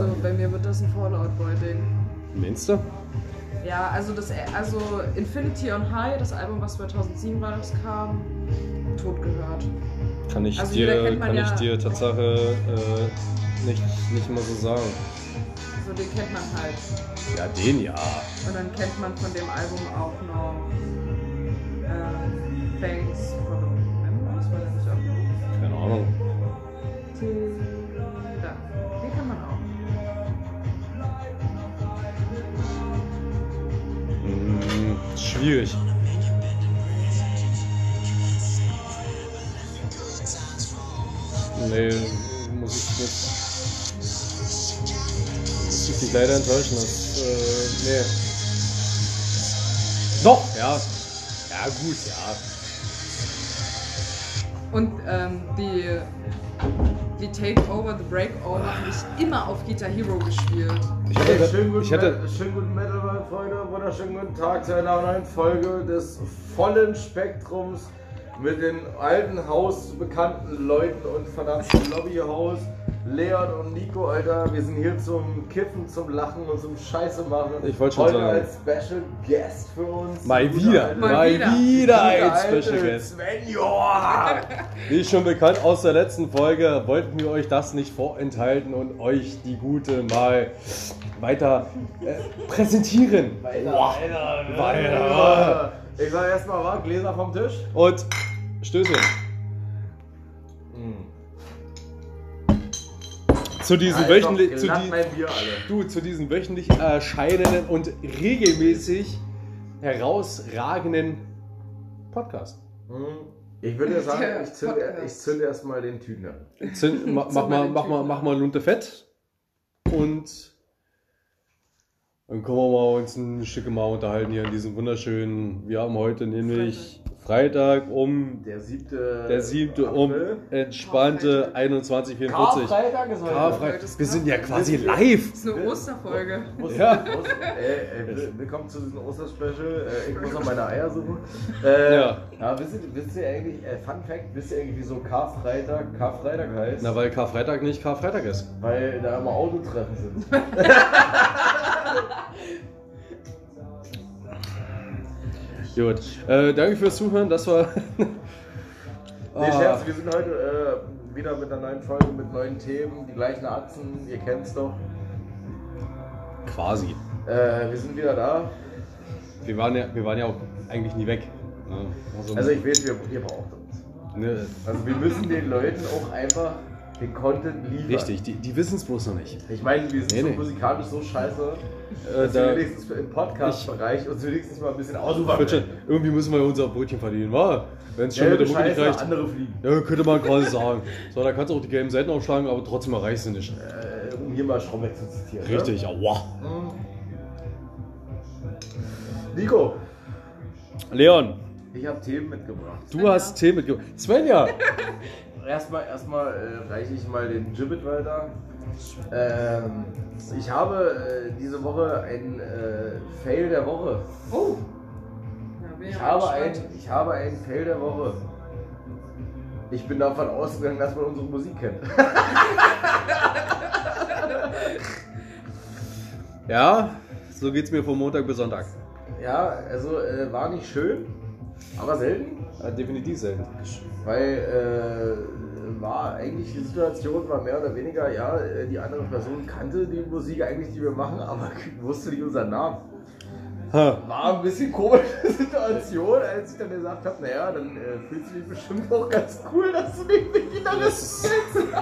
Also bei mir wird das ein Fallout Boy-Ding. Meinst du? Ja, also das also Infinity on High, das Album, was 2007 rauskam, tot gehört. Kann ich Also dir, kann ich ja- dir Tatsache äh, nicht, nicht mal so sagen. Also den kennt man halt. Ja, den ja. Und dann kennt man von dem Album auch noch äh, Thanks for the Memories, war der nicht auch noch? Keine Ahnung. Schwierig. Nee, muss ich nicht. Muss ich dich leider enttäuschen. Das, äh, nee. Doch, ja. Ja, gut, ja. Und ähm, die, die Takeover, The Breakover, habe ich immer auf Guitar Hero gespielt. Ich Hey, hatte, schönen, guten ich hatte, schönen guten Metal, Freunde. Wunderschönen guten Tag zu einer neuen Folge des vollen Spektrums mit den alten Haus bekannten Leuten und verdammten Lobbyhaus. Leon und Nico, Alter, wir sind hier zum Kiffen, zum Lachen und zum Scheiße machen. Ich wollte schon Heute sagen. als Special Guest für uns. mal wieder, Mal mal wieder. wieder alte Special Guest. Sven Joa. Wie schon bekannt aus der letzten Folge, wollten wir euch das nicht vorenthalten und euch die gute mal weiter äh, präsentieren. Weiter, Boah. weiter, Weiter. Ich sag erstmal, war Gläser vom Tisch. Und Stößchen. Zu diesen, wöchentlich, zu, die, du, zu diesen wöchentlich erscheinenden und regelmäßig herausragenden Podcast. Hm. Ich würde sagen, ich zünde, ich zünde erstmal den Tüten an. Zünd, ma, mach, mal, mach, mal, mach mal Lunte Fett und dann können wir mal uns ein Stück mal unterhalten hier in diesem wunderschönen, wir haben heute nämlich Freitag um Der siebte. der siebte um entspannte 21.44 Karfreitag ist heute. Karfreitag. Wir sind ja quasi live. Das ist eine Osterfolge. Oster- Ja. Oster- äh, will- willkommen zu diesem Osterspecial. Äh, ich muss noch meine Eier suchen. Äh, Ja. ja. wisst, ihr, wisst ihr eigentlich, äh, Fun Fact, wisst ihr eigentlich, wieso Karfreitag Karfreitag heißt? Na, weil Karfreitag nicht Karfreitag ist. Weil da immer Autotreffen sind. Gut. Äh, danke fürs Zuhören. Das war. Nee, Ah. Scherz, wir sind heute äh, wieder mit einer neuen Folge mit neuen Themen, die gleichen Achsen, ihr kennt's doch. Quasi. Äh, wir sind wieder da. Wir waren ja, wir waren ja auch eigentlich nie weg. Ne? Also, Also ich weiß, ihr, ihr braucht uns. ne, Also wir müssen den Leuten auch einfach den Content liefern. richtig, die, die wissen es bloß noch nicht. Ich meine, wir sind Nee, so nee. musikalisch so scheiße, Äh, dass wir da, wenigstens im Podcast-Bereich uns wenigstens mal ein bisschen aussuchen. Bitte, irgendwie müssen wir unser Brötchen verdienen, wa? Wenn es schon Gelbe mit der Mucke nicht reicht. andere fliegen. Ja, könnte man quasi sagen. So, da kannst du auch die gelben Seiten aufschlagen, aber trotzdem erreichst du nicht. Äh, um hier mal Stromberg zu zitieren. Richtig, aua. Ne? Nico, Leon, ich habe Themen mitgebracht. du hast Tee mitgebracht. Svenja! Erstmal, erstmal äh, reiche ich mal den Gibbet weiter. Ähm, ich habe äh, diese Woche ein äh, Fail der Woche. Oh! Ich habe, ein, ich habe ein Fail der Woche. Ich bin davon ausgegangen, dass man unsere Musik kennt. Ja, so geht's mir von Montag bis Sonntag. Ja, also äh, war nicht schön, aber selten. Ja, definitiv selten. Weil äh, war eigentlich die Situation war mehr oder weniger, ja, die andere Person kannte die Musik eigentlich, die wir machen, aber wusste nicht unseren Namen. War ein bisschen komische Situation, als ich dann gesagt habe, naja, dann äh, fühlst du dich bestimmt auch ganz cool, dass du den Gitarristen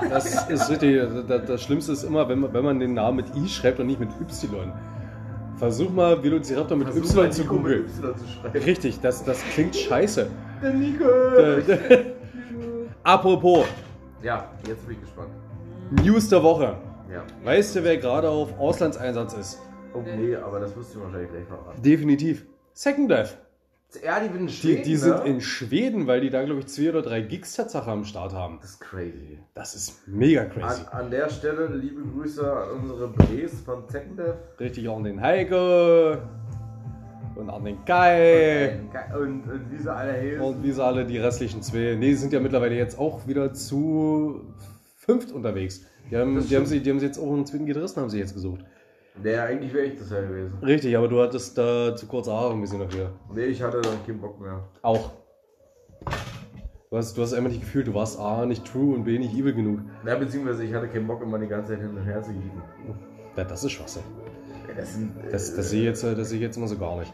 Das, das ist richtig. Das, das Schlimmste ist immer, wenn man, wenn man den Namen mit I schreibt und nicht mit Y. Versuch mal Velociraptor mit Versuch Y zu mit googeln. Y zu schreiben. Richtig, das, das klingt scheiße. Der Nico! Äh, Apropos, Ja, jetzt bin ich gespannt. News der Woche. Ja. Weißt du, wer gerade auf Auslandseinsatz ist? Oh nee, aber das wirst du wahrscheinlich gleich verraten. Definitiv. Second Death. Ja, die bin Die, Schweden, die sind ne? in Schweden, weil die da, glaube ich, zwei oder drei Gigs Tatsache am Start haben. Das ist crazy. Das ist mega crazy. An, an der Stelle liebe Grüße an unsere Bres von Techndev. Richtig auch an den Heike und an den Kai. Und, und wie sie alle heißen. Und wie sie alle die restlichen zwei. Nee, die sind ja mittlerweile jetzt auch wieder zu fünft unterwegs. Die haben, Das die haben, sie, die haben sie jetzt auch einen zweiten Gitarristen haben sie jetzt gesucht. Der eigentlich wäre ich das ja gewesen. Richtig, aber du hattest da zu kurze Haare ein bisschen dafür. Nee, ich hatte dann keinen Bock mehr. Auch. Du hast, du hast einfach nicht gefühlt, du warst A, nicht true und B, nicht evil genug. Ja, beziehungsweise ich hatte keinen Bock, immer die ganze Zeit hin und her zu gehen. Ja, das ist Schwachsinn. Das, sind, Das, das, sehe ich jetzt, äh, das sehe ich jetzt immer so gar nicht.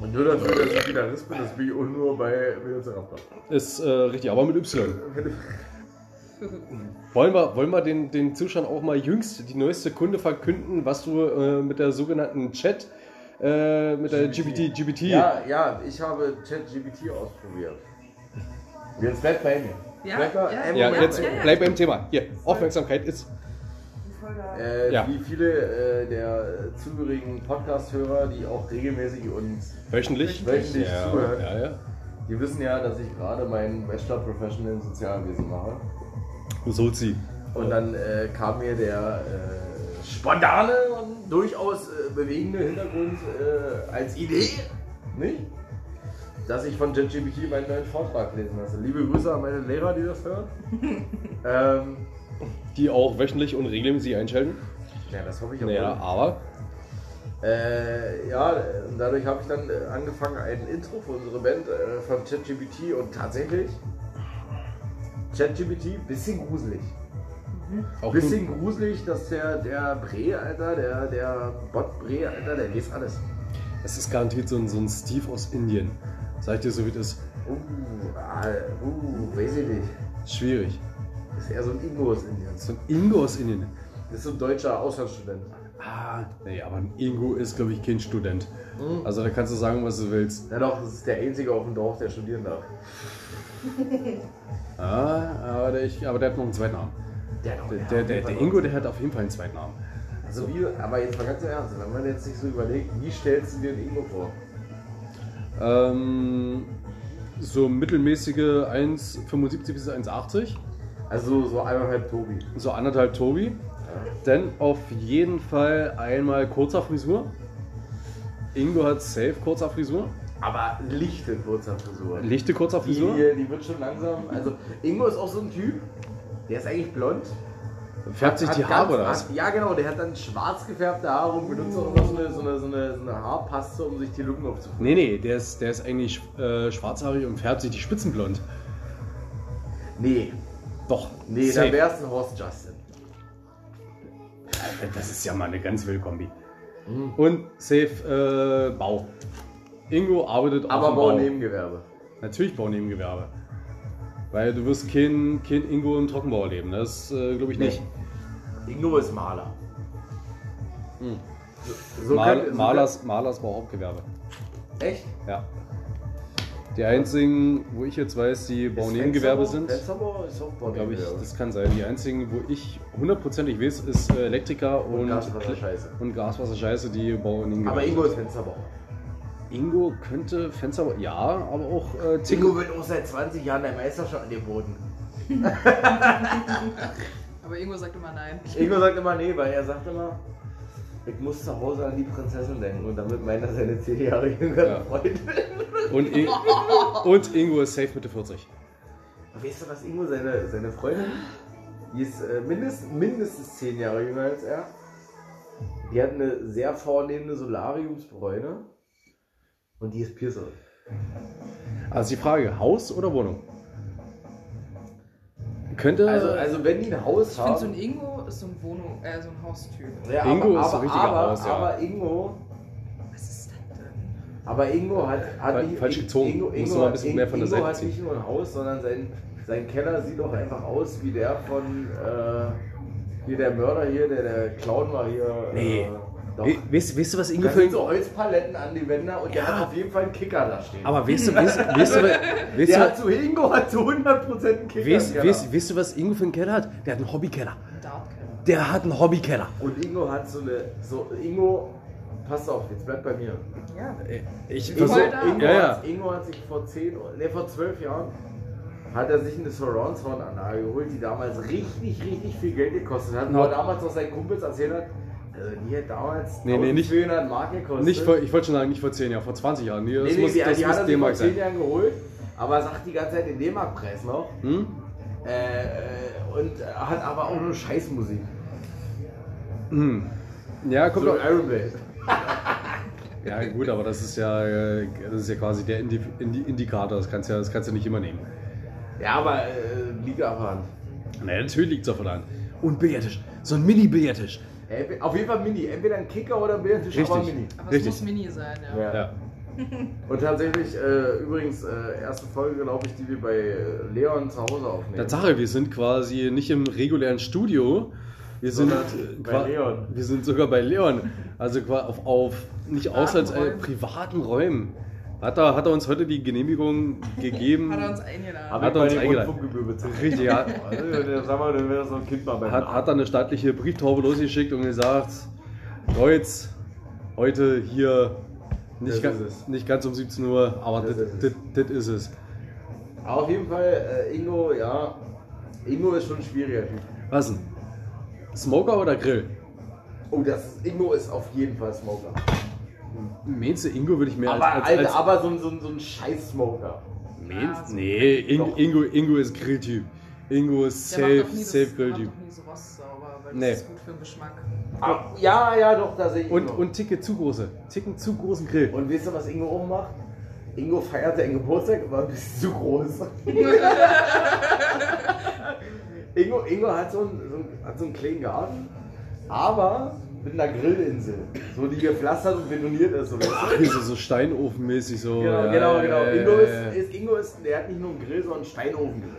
Und nur dafür, dass ich Gitarrist bin, das bin ich auch nur bei Velociraptor. Ist äh, richtig, aber mit Y. Wollen wir, wollen wir den, den Zuschauern auch mal jüngst die neueste Kunde verkünden, was du äh, mit der sogenannten Chat, äh, mit der GPT, GPT, Ja, ja, ich habe ChatGPT ausprobiert. Jetzt bleibt bei mir. Ja, Bleib ja, Ja, jetzt ja, ja. bleib beim Thema. Hier, Aufmerksamkeit ist. Äh, Ja. Wie viele äh, der zugehörigen Podcast-Hörer, die auch regelmäßig und Wöchentlich? wöchentlich Ja, zuhören, ja, ja. die wissen ja, dass ich gerade meinen Bachelor Professional in Sozialwesen mache. So sie. Und dann äh, kam mir der äh, spontane und durchaus äh, bewegende Hintergrund äh, als Idee, nicht? Dass ich von JetGPT meinen neuen Vortrag lesen lasse. Liebe Grüße an meine Lehrer, die das hören. ähm, Die auch wöchentlich und regelmäßig einschalten. ja, das hoffe ich aber. Naja, aber. Äh, ja, dadurch habe ich dann äh, angefangen, ein Intro für unsere Band äh, von ChatGPT und tatsächlich ChatGPT, bisschen gruselig. Auch Bisschen gruselig, dass der, der Bre, Alter, der, der Bot Bre, Alter, der liest alles. Es ist garantiert so ein, so ein Steve aus Indien. Sag ich dir so, wie das ist. Uh, ah, uh, weiß ich nicht. Schwierig. Ist eher so ein Ingo aus Indien. So ein Ingo aus Indien. Das ist so ein deutscher Auslandsstudent. Ah, nee, aber ein Ingo ist, glaube ich, kein Student. Mhm. Also da kannst du sagen, was du willst. Na doch, das ist der einzige auf dem Dorf, der studieren darf. Ah, aber der, ich, aber der hat noch einen zweiten Namen. Der, doch, Der, hat der, der, der Ingo, der hat auf jeden Fall einen zweiten Namen. Also wie, aber jetzt mal ganz im Ernst, wenn man jetzt sich so überlegt, wie stellst du dir einen Ingo vor? Ähm, so mittelmäßige 1,75 bis 1,80. Also so eineinhalb Tobi. So anderthalb Tobi. Dann auf jeden Fall einmal kurzer Frisur. Ingo hat safe kurzer Frisur. Aber lichte kurzer Frisur. Lichte kurzer Frisur. die, die wird schon langsam. Also Ingo ist auch so ein Typ, der ist eigentlich blond. Färbt sich die Haare ganz- oder was? Hat, ja genau, der hat dann schwarz gefärbte Haare und benutzt auch immer so eine, so eine, so eine, so eine Haarpaste, um sich die Lücken aufzufüllen. Nee, nee, der ist, der ist eigentlich äh, schwarzhaarig und färbt sich die Spitzen blond. Nee, Doch. nee, safe. dann wär's ein Horst Justin. Das ist ja mal eine ganz wilde Kombi. Mhm. Und safe äh, Bau. Ingo arbeitet Aber auf Bau Bau. Nebengewerbe. Natürlich Baunebengewerbe. Weil du wirst kein, kein Ingo im Trockenbau erleben. Das äh, glaube ich nicht. Ingo ist Maler. Hm. So, so Mal, könnte- so Malers, Malers Bauhauptgewerbe. Echt? Ja. Die einzigen, wo ich jetzt weiß, die Baunebengewerbe sind, Fensterbau ist auch glaube ich, das kann sein. Die einzigen, wo ich hundertprozentig weiß, ist äh, Elektriker und, Und Gaswasserscheiße. und Gaswasserscheiße, die Baunebengewerbe Aber Ingo ist Fensterbauer. Ingo könnte Fenster, ja, aber auch äh, Ingo Zinko. wird auch seit 20 Jahren der Meister schon angeboten. Aber Ingo sagt immer nein. Ingo sagt immer nee, weil er sagt immer, ich muss zu Hause an die Prinzessin denken und damit meint er seine 10 Jahre jüngere Ja. Freundin. Und, In und Ingo ist safe Mitte 40. Weißt du, was Ingo, seine, seine Freundin, die ist äh, mindest, mindestens 10 Jahre jünger als er. Die hat eine sehr vornehmende Solariumsbräune und die ist Piercerin. Also die Frage, Haus oder Wohnung? Könnte. Also, also wenn die ein Haus Ich finde, so ein haben. Ingo ist so ein Wohnung, äh, so ein Haustyp. Ja, Ingo aber, ist so aber, richtiger aber, Haus, ja. aber Ingo, Was ist das denn? aber Ingo hat, hat Fal- nicht, falsch gezogen. Ingo, Musst Ingo, du mal ein hat- bisschen mehr von der Ingo Seite hat ziehen. nicht nur ein Haus, sondern sein, sein Keller sieht doch einfach aus wie der von äh, hier der Mörder hier, der der Clown war hier. Nee. Äh, doch. We- weißt, weißt du, was Ingo Da für sind ein. so Holzpaletten an die Wände und der Ja. hat auf jeden Fall einen Kicker da stehen. Aber weißt du, weißt, weißt du, weißt der du, hat zu Ingo hat zu 100% einen Kicker. weißt, weißt, weißt du, was Ingo für einen Keller hat? Der hat einen Hobbykeller. Der hat einen Hobbykeller. Und Ingo hat so eine. So, Ingo, pass auf, jetzt bleib bei mir. Ja. Ich Ingo, versuch, da. Ingo, ja, ja. Hat, Ingo hat sich vor 10, nee, vor 12 Jahren hat er sich eine Surround Sound Anlage geholt, die damals richtig, richtig viel Geld gekostet hat. Ja. er damals auch seinen Kumpels erzählt hat, also die hat damals Nee, nee, nicht- 1200 Mark gekostet. Nicht vor, ich wollte schon sagen, nicht vor 10 Jahren, vor 20 Jahren. Nee, das nee, nee, muss, die, das die muss hat er sich vor D-Mark 10 sein. Jahren geholt, aber sagt die ganze Zeit den D-Mark-Preis noch. Hm? Äh, äh, und hat aber auch nur Scheißmusik. Hm. Ja, kommt So doch. Iron Blade. Ja, gut, aber das ist ja, äh, das ist ja quasi der Indi Indi Indikator. Das kannst, ja, das kannst du nicht immer nehmen. Ja, aber äh, liegt der Hand. Naja, natürlich liegt es der Hand. Und Billardtisch. So ein Mini-Billardtisch. Äh, Auf jeden Fall Mini. Entweder ein Kicker oder ein Bärentisch, aber Richtig. Mini. Aber Richtig. es muss Mini sein, ja. Ja. Ja. Und tatsächlich, äh, übrigens, äh, erste Folge, glaube ich, die wir bei Leon zu Hause aufnehmen. Tatsache, wir sind quasi nicht im regulären Studio. Wir sind, äh, bei Leon. Wir sind sogar bei Leon. Also auf, auf nicht Privaten Auslands, äh, Räumen. privaten Räumen. Hat er, hat er uns heute die Genehmigung gegeben? Hat er uns eingeladen. Hat er uns eingeladen. Richtig, ja. Also, der- Sag mal, dann wäre so ein Kind mal beim hat, hat er eine staatliche Brieftaube losgeschickt und gesagt, Kreuz, heute hier nicht, ga, ist es. nicht ganz um 17 Uhr, aber Das ist es. Auf jeden Fall, äh, Ingo, ja. Ingo ist schon ein schwieriger Typ. Was denn? Smoker oder Grill? Oh, das Ingo ist auf jeden Fall Smoker. Meinst du, Ingo würde ich mehr Aber, als, als, Alter, als aber so, ein- so, ein- so ein Scheiß-Smoker. Meinst- Ja, nee, Ingo. Ingo, Ingo ist Grilltyp. Ingo ist Der safe, doch nie das- safe macht Grilltyp. doch nie so was sauber, weil Nee. das ist gut für den Geschmack. Ah, Ja, ja, doch, da sehe ich Und, und Ticke zu große. Ticken zu großen Grill. Und wisst ihr, was Ingo auch macht? Ingo feiert seinen Geburtstag immer ein bisschen zu groß. Ingo, Ingo hat, so einen, so, einen, hat so einen kleinen Garten, aber mit einer Grillinsel. So die gepflastert und betoniert ist. So, weißt du? So, so Steinofenmäßig so. Genau, ja, genau, genau. ja, Ingo ja, ist, ist, Ingo ist, der hat nicht nur einen Grill, sondern einen Steinofengrill.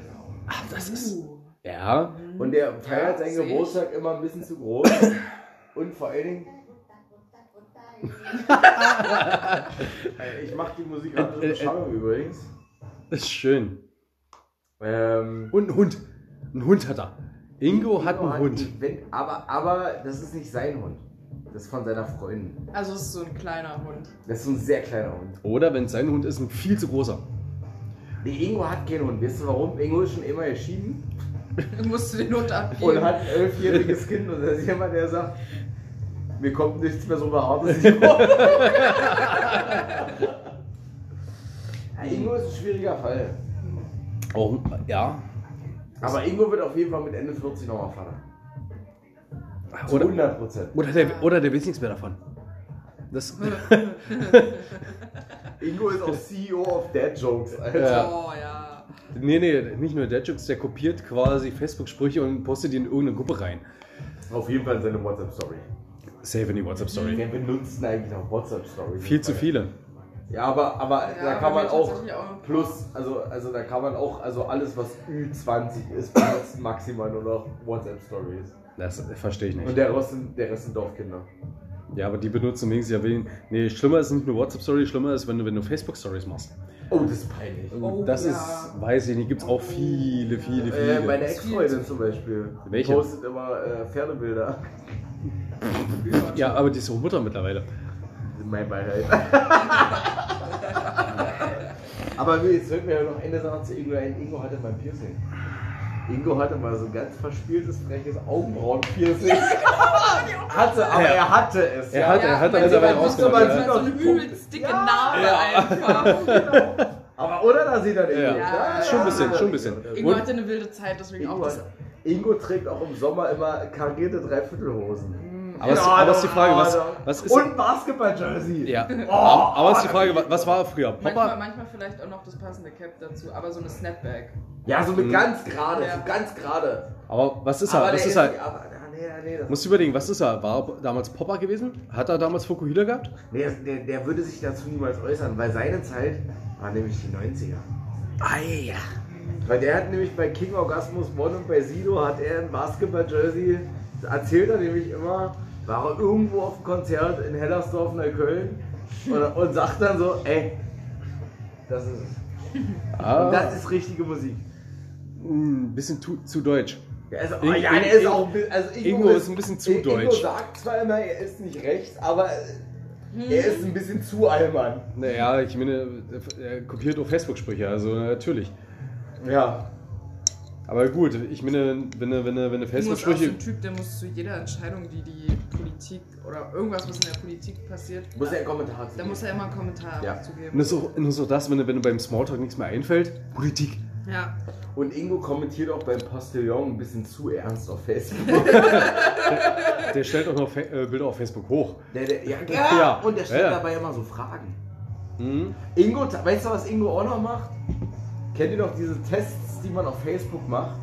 Ach, das ist. Ja. Und der feiert seinen. Geburtstag immer ein bisschen zu groß. Und vor allen Dingen. ich mache die Äh, äh, äh. Beschreibung übrigens. Das ist schön. Ähm, Und ein Hund. Ein Hund hat er. Ingo hat einen Hund. Wenn, aber, aber das ist nicht sein Hund. Das ist von seiner Freundin. Also es ist so ein kleiner Hund. Das ist so ein sehr kleiner Hund. Oder wenn es sein Hund ist, ein viel zu großer. Nee, Ingo hat keinen Hund. Weißt du warum? Ingo ist schon immer geschieden Dann musst du den Hund abgeben. und hat ein elfjähriges Kind. Und da ist jemand, der sagt, mir kommt nichts mehr so behaartes Ingo. ja, Ingo ist ein schwieriger Fall. Auch, ja. Aber Ingo wird auf jeden Fall mit Ende 40 nochmal Vater. Zu Oder, 100 Prozent. oder, der, oder der weiß nichts mehr davon. Das, Ingo ist auch CEO of Dad Jokes, Alter. Ja. Oh ja. nee, nee, nicht nur der Jokes, der kopiert quasi Facebook-Sprüche und postet die in irgendeine Gruppe rein. Auf jeden Fall seine WhatsApp-Story. Save in die WhatsApp-Story. Wer benutzt denn eigentlich noch WhatsApp-Story? Viel zu viele. Ja, aber, aber Ja, da kann aber man wir auch auch plus, also, also da kann man auch, also alles was Ü20 ist, benutzt maximal nur noch WhatsApp-Stories. Das verstehe ich Und nicht. der Rest sind, der Rest sind Dorfkinder. Ja, aber die benutzen wenigstens ja wen. Nee, schlimmer ist nicht nur WhatsApp-Story, schlimmer ist, wenn du, wenn du Facebook-Stories machst. Oh, das ist peinlich. Oh, das ja. ist, weiß ich nicht, gibt es auch viele, viele, viele. Äh, meine Ex-Freundin zum Beispiel. Die Welche? postet immer äh, Pferdebilder. Ja, aber die ist auch Mutter mittlerweile. Mein Beileid. Aber jetzt fällt mir ja noch eine Sache zu Ingo ein. Ingo hatte mal ein Piercing. Ingo hatte mal so ein ganz verspieltes, freches Augenbrauen-Piercing. hatte, aber Ja. er hatte es. Er hat, er hat man dann sieht- dabei man sieht ja. so eine übelst dicke Narbe Ja. einfach. Aber oder da sieht er Ingo. Ja. Ja, Schon ein ja. bisschen, schon ein bisschen. Ingo Und- hatte eine wilde Zeit, deswegen auch Ingo, das. hat- Ingo trägt auch im Sommer immer karierte Dreiviertelhosen. Aber, es, aber es ist die Frage, was, was ist. Und Basketball-Jersey. Ja. Oh, aber es ist die Frage, wa- was war er früher? Manchmal, Popper? manchmal vielleicht auch noch das passende Cap dazu, aber so eine Snapback. Ja, so mit ganz gerade, Ja. so ganz gerade. Aber was ist er? Was ist er? Nee, nee, du überlegen, was ist er? War er damals Popper gewesen? Hat er damals Fukuhila gehabt? Nee, der, der würde sich dazu niemals äußern, weil seine Zeit war nämlich die 90er. Ah, ja. Weil der hat nämlich bei King Orgasmus One und bei Sido hat er ein Basketball-Jersey, erzählt er nämlich immer, war er irgendwo auf einem Konzert in Hellersdorf, Neukölln und, und sagt dann so, ey, das ist es. Ah, Und das ist richtige Musik. ein bisschen zu, zu deutsch. Ja, also, Ingo- ja, der ist auch, also Ingo ist ein bisschen zu Ingo deutsch. sagt zwar immer, er ist nicht rechts, aber er ist ein bisschen zu Allmann. Naja, ich meine, er kopiert auch Facebook-Sprüche, also natürlich. Ja. Aber gut, ich meine, wenn du, wenn du, wenn du Du musst auch so ein Typ, der muss zu jeder Entscheidung, die die Politik oder irgendwas, was in der Politik passiert, Muss er einen Kommentar zu da muss er immer einen Kommentar Ja. zugeben. Und das ist auch, nur so das, wenn du, wenn du beim Smalltalk nichts mehr einfällt. Politik. Ja. Und Ingo kommentiert auch beim Postillon ein bisschen zu ernst auf Facebook. Der stellt auch noch Fa äh, Bilder auf Facebook hoch. Der, der, ja, Ja. ja, und der stellt dabei immer so Fragen. Mhm. Ingo, weißt du, was Ingo auch noch macht? Kennt ihr noch diese Tests, die man auf Facebook macht?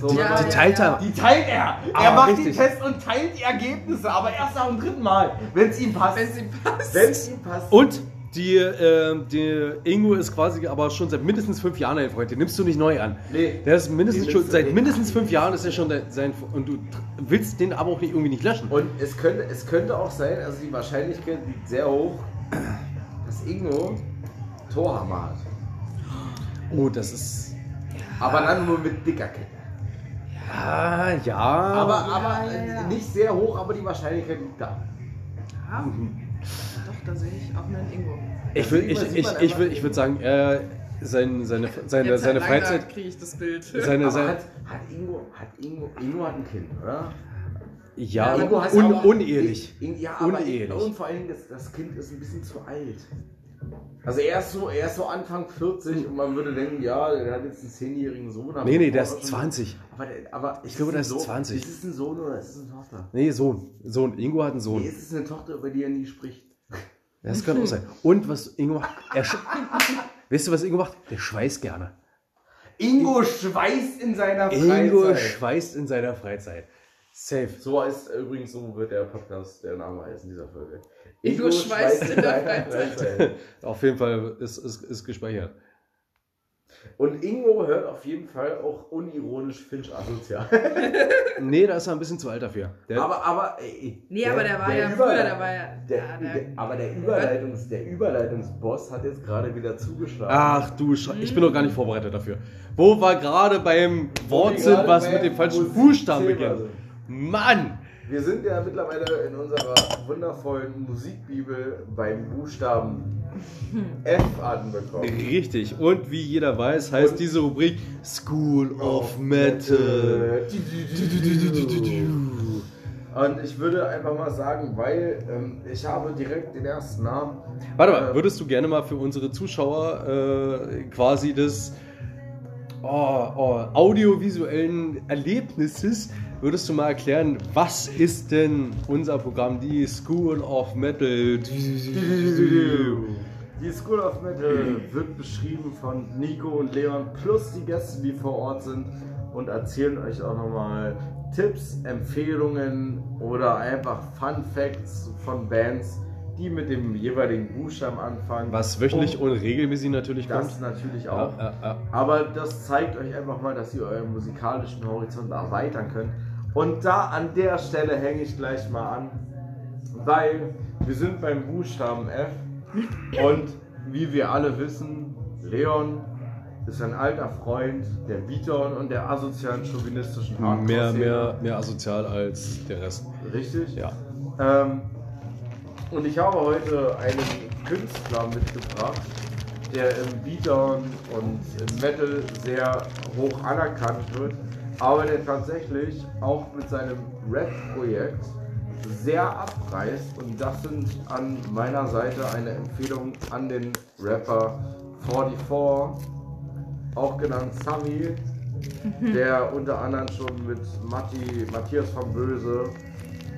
So, Ja, Die teilt er. Die teilt er. Ah, er macht richtig. die Tests und teilt die Ergebnisse, aber erst nach dem dritten Mal, wenn es ihm passt. Wenn sie passt. Wenn es ihm passt. Und die, äh, die Ingo ist quasi aber schon seit mindestens fünf Jahren ein Freund. Den nimmst du nicht neu an. Nee. Der ist mindestens schon, seit mindestens fünf Jahren ist er schon de- sein und du willst den aber auch nicht, irgendwie nicht löschen. Und es könnte, es könnte auch sein, also die Wahrscheinlichkeit liegt sehr hoch, dass Ingo Torhammer hat. Oh, das ist. Aber dann nur mit dicker Kette. Ah, ja. Aber, aber ja, ja. äh, nicht sehr hoch, aber die Wahrscheinlichkeit liegt da. Ja. Doch, da sehe ich auch einen Ingo. ich würde ich, ich, ich würd, ich würd sagen, äh, sein, seine, seine, Jetzt seine Freizeit. kriege ich das Bild. Seine, Aber seine, hat, hat Ingo, hat Ingo, Ingo hat ein Kind, oder? ja, hat un, unehelich. In, ja, aber Unehelich. Und vor allem, das, das Kind ist ein bisschen zu alt. Also er ist so, er ist so Anfang 40 und man würde denken, ja, der hat jetzt einen 10-jährigen Sohn. Nee, nee, der ist er schon- 20. Aber, aber Ich glaube, der ist Sohn- 20. Ist es ein Sohn oder ist es eine Tochter? Nee, Sohn. Sohn. Ingo hat einen Sohn. Nee, ist es eine Tochter, über die er nie spricht? Das könnte auch sein. Und was Ingo macht, er weißt du, was Ingo macht? Der schweißt gerne. Ingo schweißt in seiner Ingo Freizeit. schweißt in seiner Freizeit. Safe. So ist übrigens, so wird der Podcast, der Name heißen dieser Folge. Ingo schweißt in der Freizeit. Auf jeden Fall ist, ist, ist gespeichert. Und Ingo hört auf jeden Fall auch unironisch Finch asozial. Nee, da ist er ein bisschen zu alt dafür. Der, aber, aber, ey, Nee, aber der war ja Überle- früher, der war ja- Der, ja, der- der, aber der, Überleitungs, der Überleitungsboss hat jetzt gerade wieder zugeschlagen. Ach du Sch ich bin doch gar nicht vorbereitet dafür. Wo wir gerade beim Wort sind, gerade was beim mit dem falschen Buchstaben beginnt. Mann! Wir sind ja mittlerweile in unserer wundervollen Musikbibel beim Buchstaben F anbekommen. Richtig. Und wie jeder weiß, heißt Und- diese Rubrik School of Metal. Und ich würde einfach mal sagen, weil ähm, ich habe direkt den ersten Namen. Warte mal, Äh, würdest du gerne mal für unsere Zuschauer äh, quasi des oh, oh, audiovisuellen Erlebnisses, würdest du mal erklären, was ist denn unser Programm, die School of Metal? Die School of Metal wird beschrieben von Nico und Leon plus die Gäste, die vor Ort sind und erzählen euch auch nochmal Tipps, Empfehlungen oder einfach Fun Facts von Bands, die mit dem jeweiligen Buchstaben anfangen. Was wöchentlich Und und regelmäßig natürlich das kommt. natürlich auch. Ja, ja, ja. Aber das zeigt euch einfach mal, dass ihr euren musikalischen Horizont erweitern könnt. Und da an der Stelle hänge ich gleich mal an, weil wir sind beim Buchstaben F und wie wir alle wissen, Leon ist ein alter Freund der Beatdown und der asozialen chauvinistischen Hardcore. Mehr, mehr, mehr asozial als der Rest. Richtig? Ja. Ähm, und ich habe heute einen Künstler mitgebracht, der im Beatdown und im Metal sehr hoch anerkannt wird, aber der tatsächlich auch mit seinem Rap-Projekt sehr abreißt. Und das sind an meiner Seite eine Empfehlung an den Rapper 44, auch genannt Sami, der unter anderem schon mit Matti, Matthias von Böse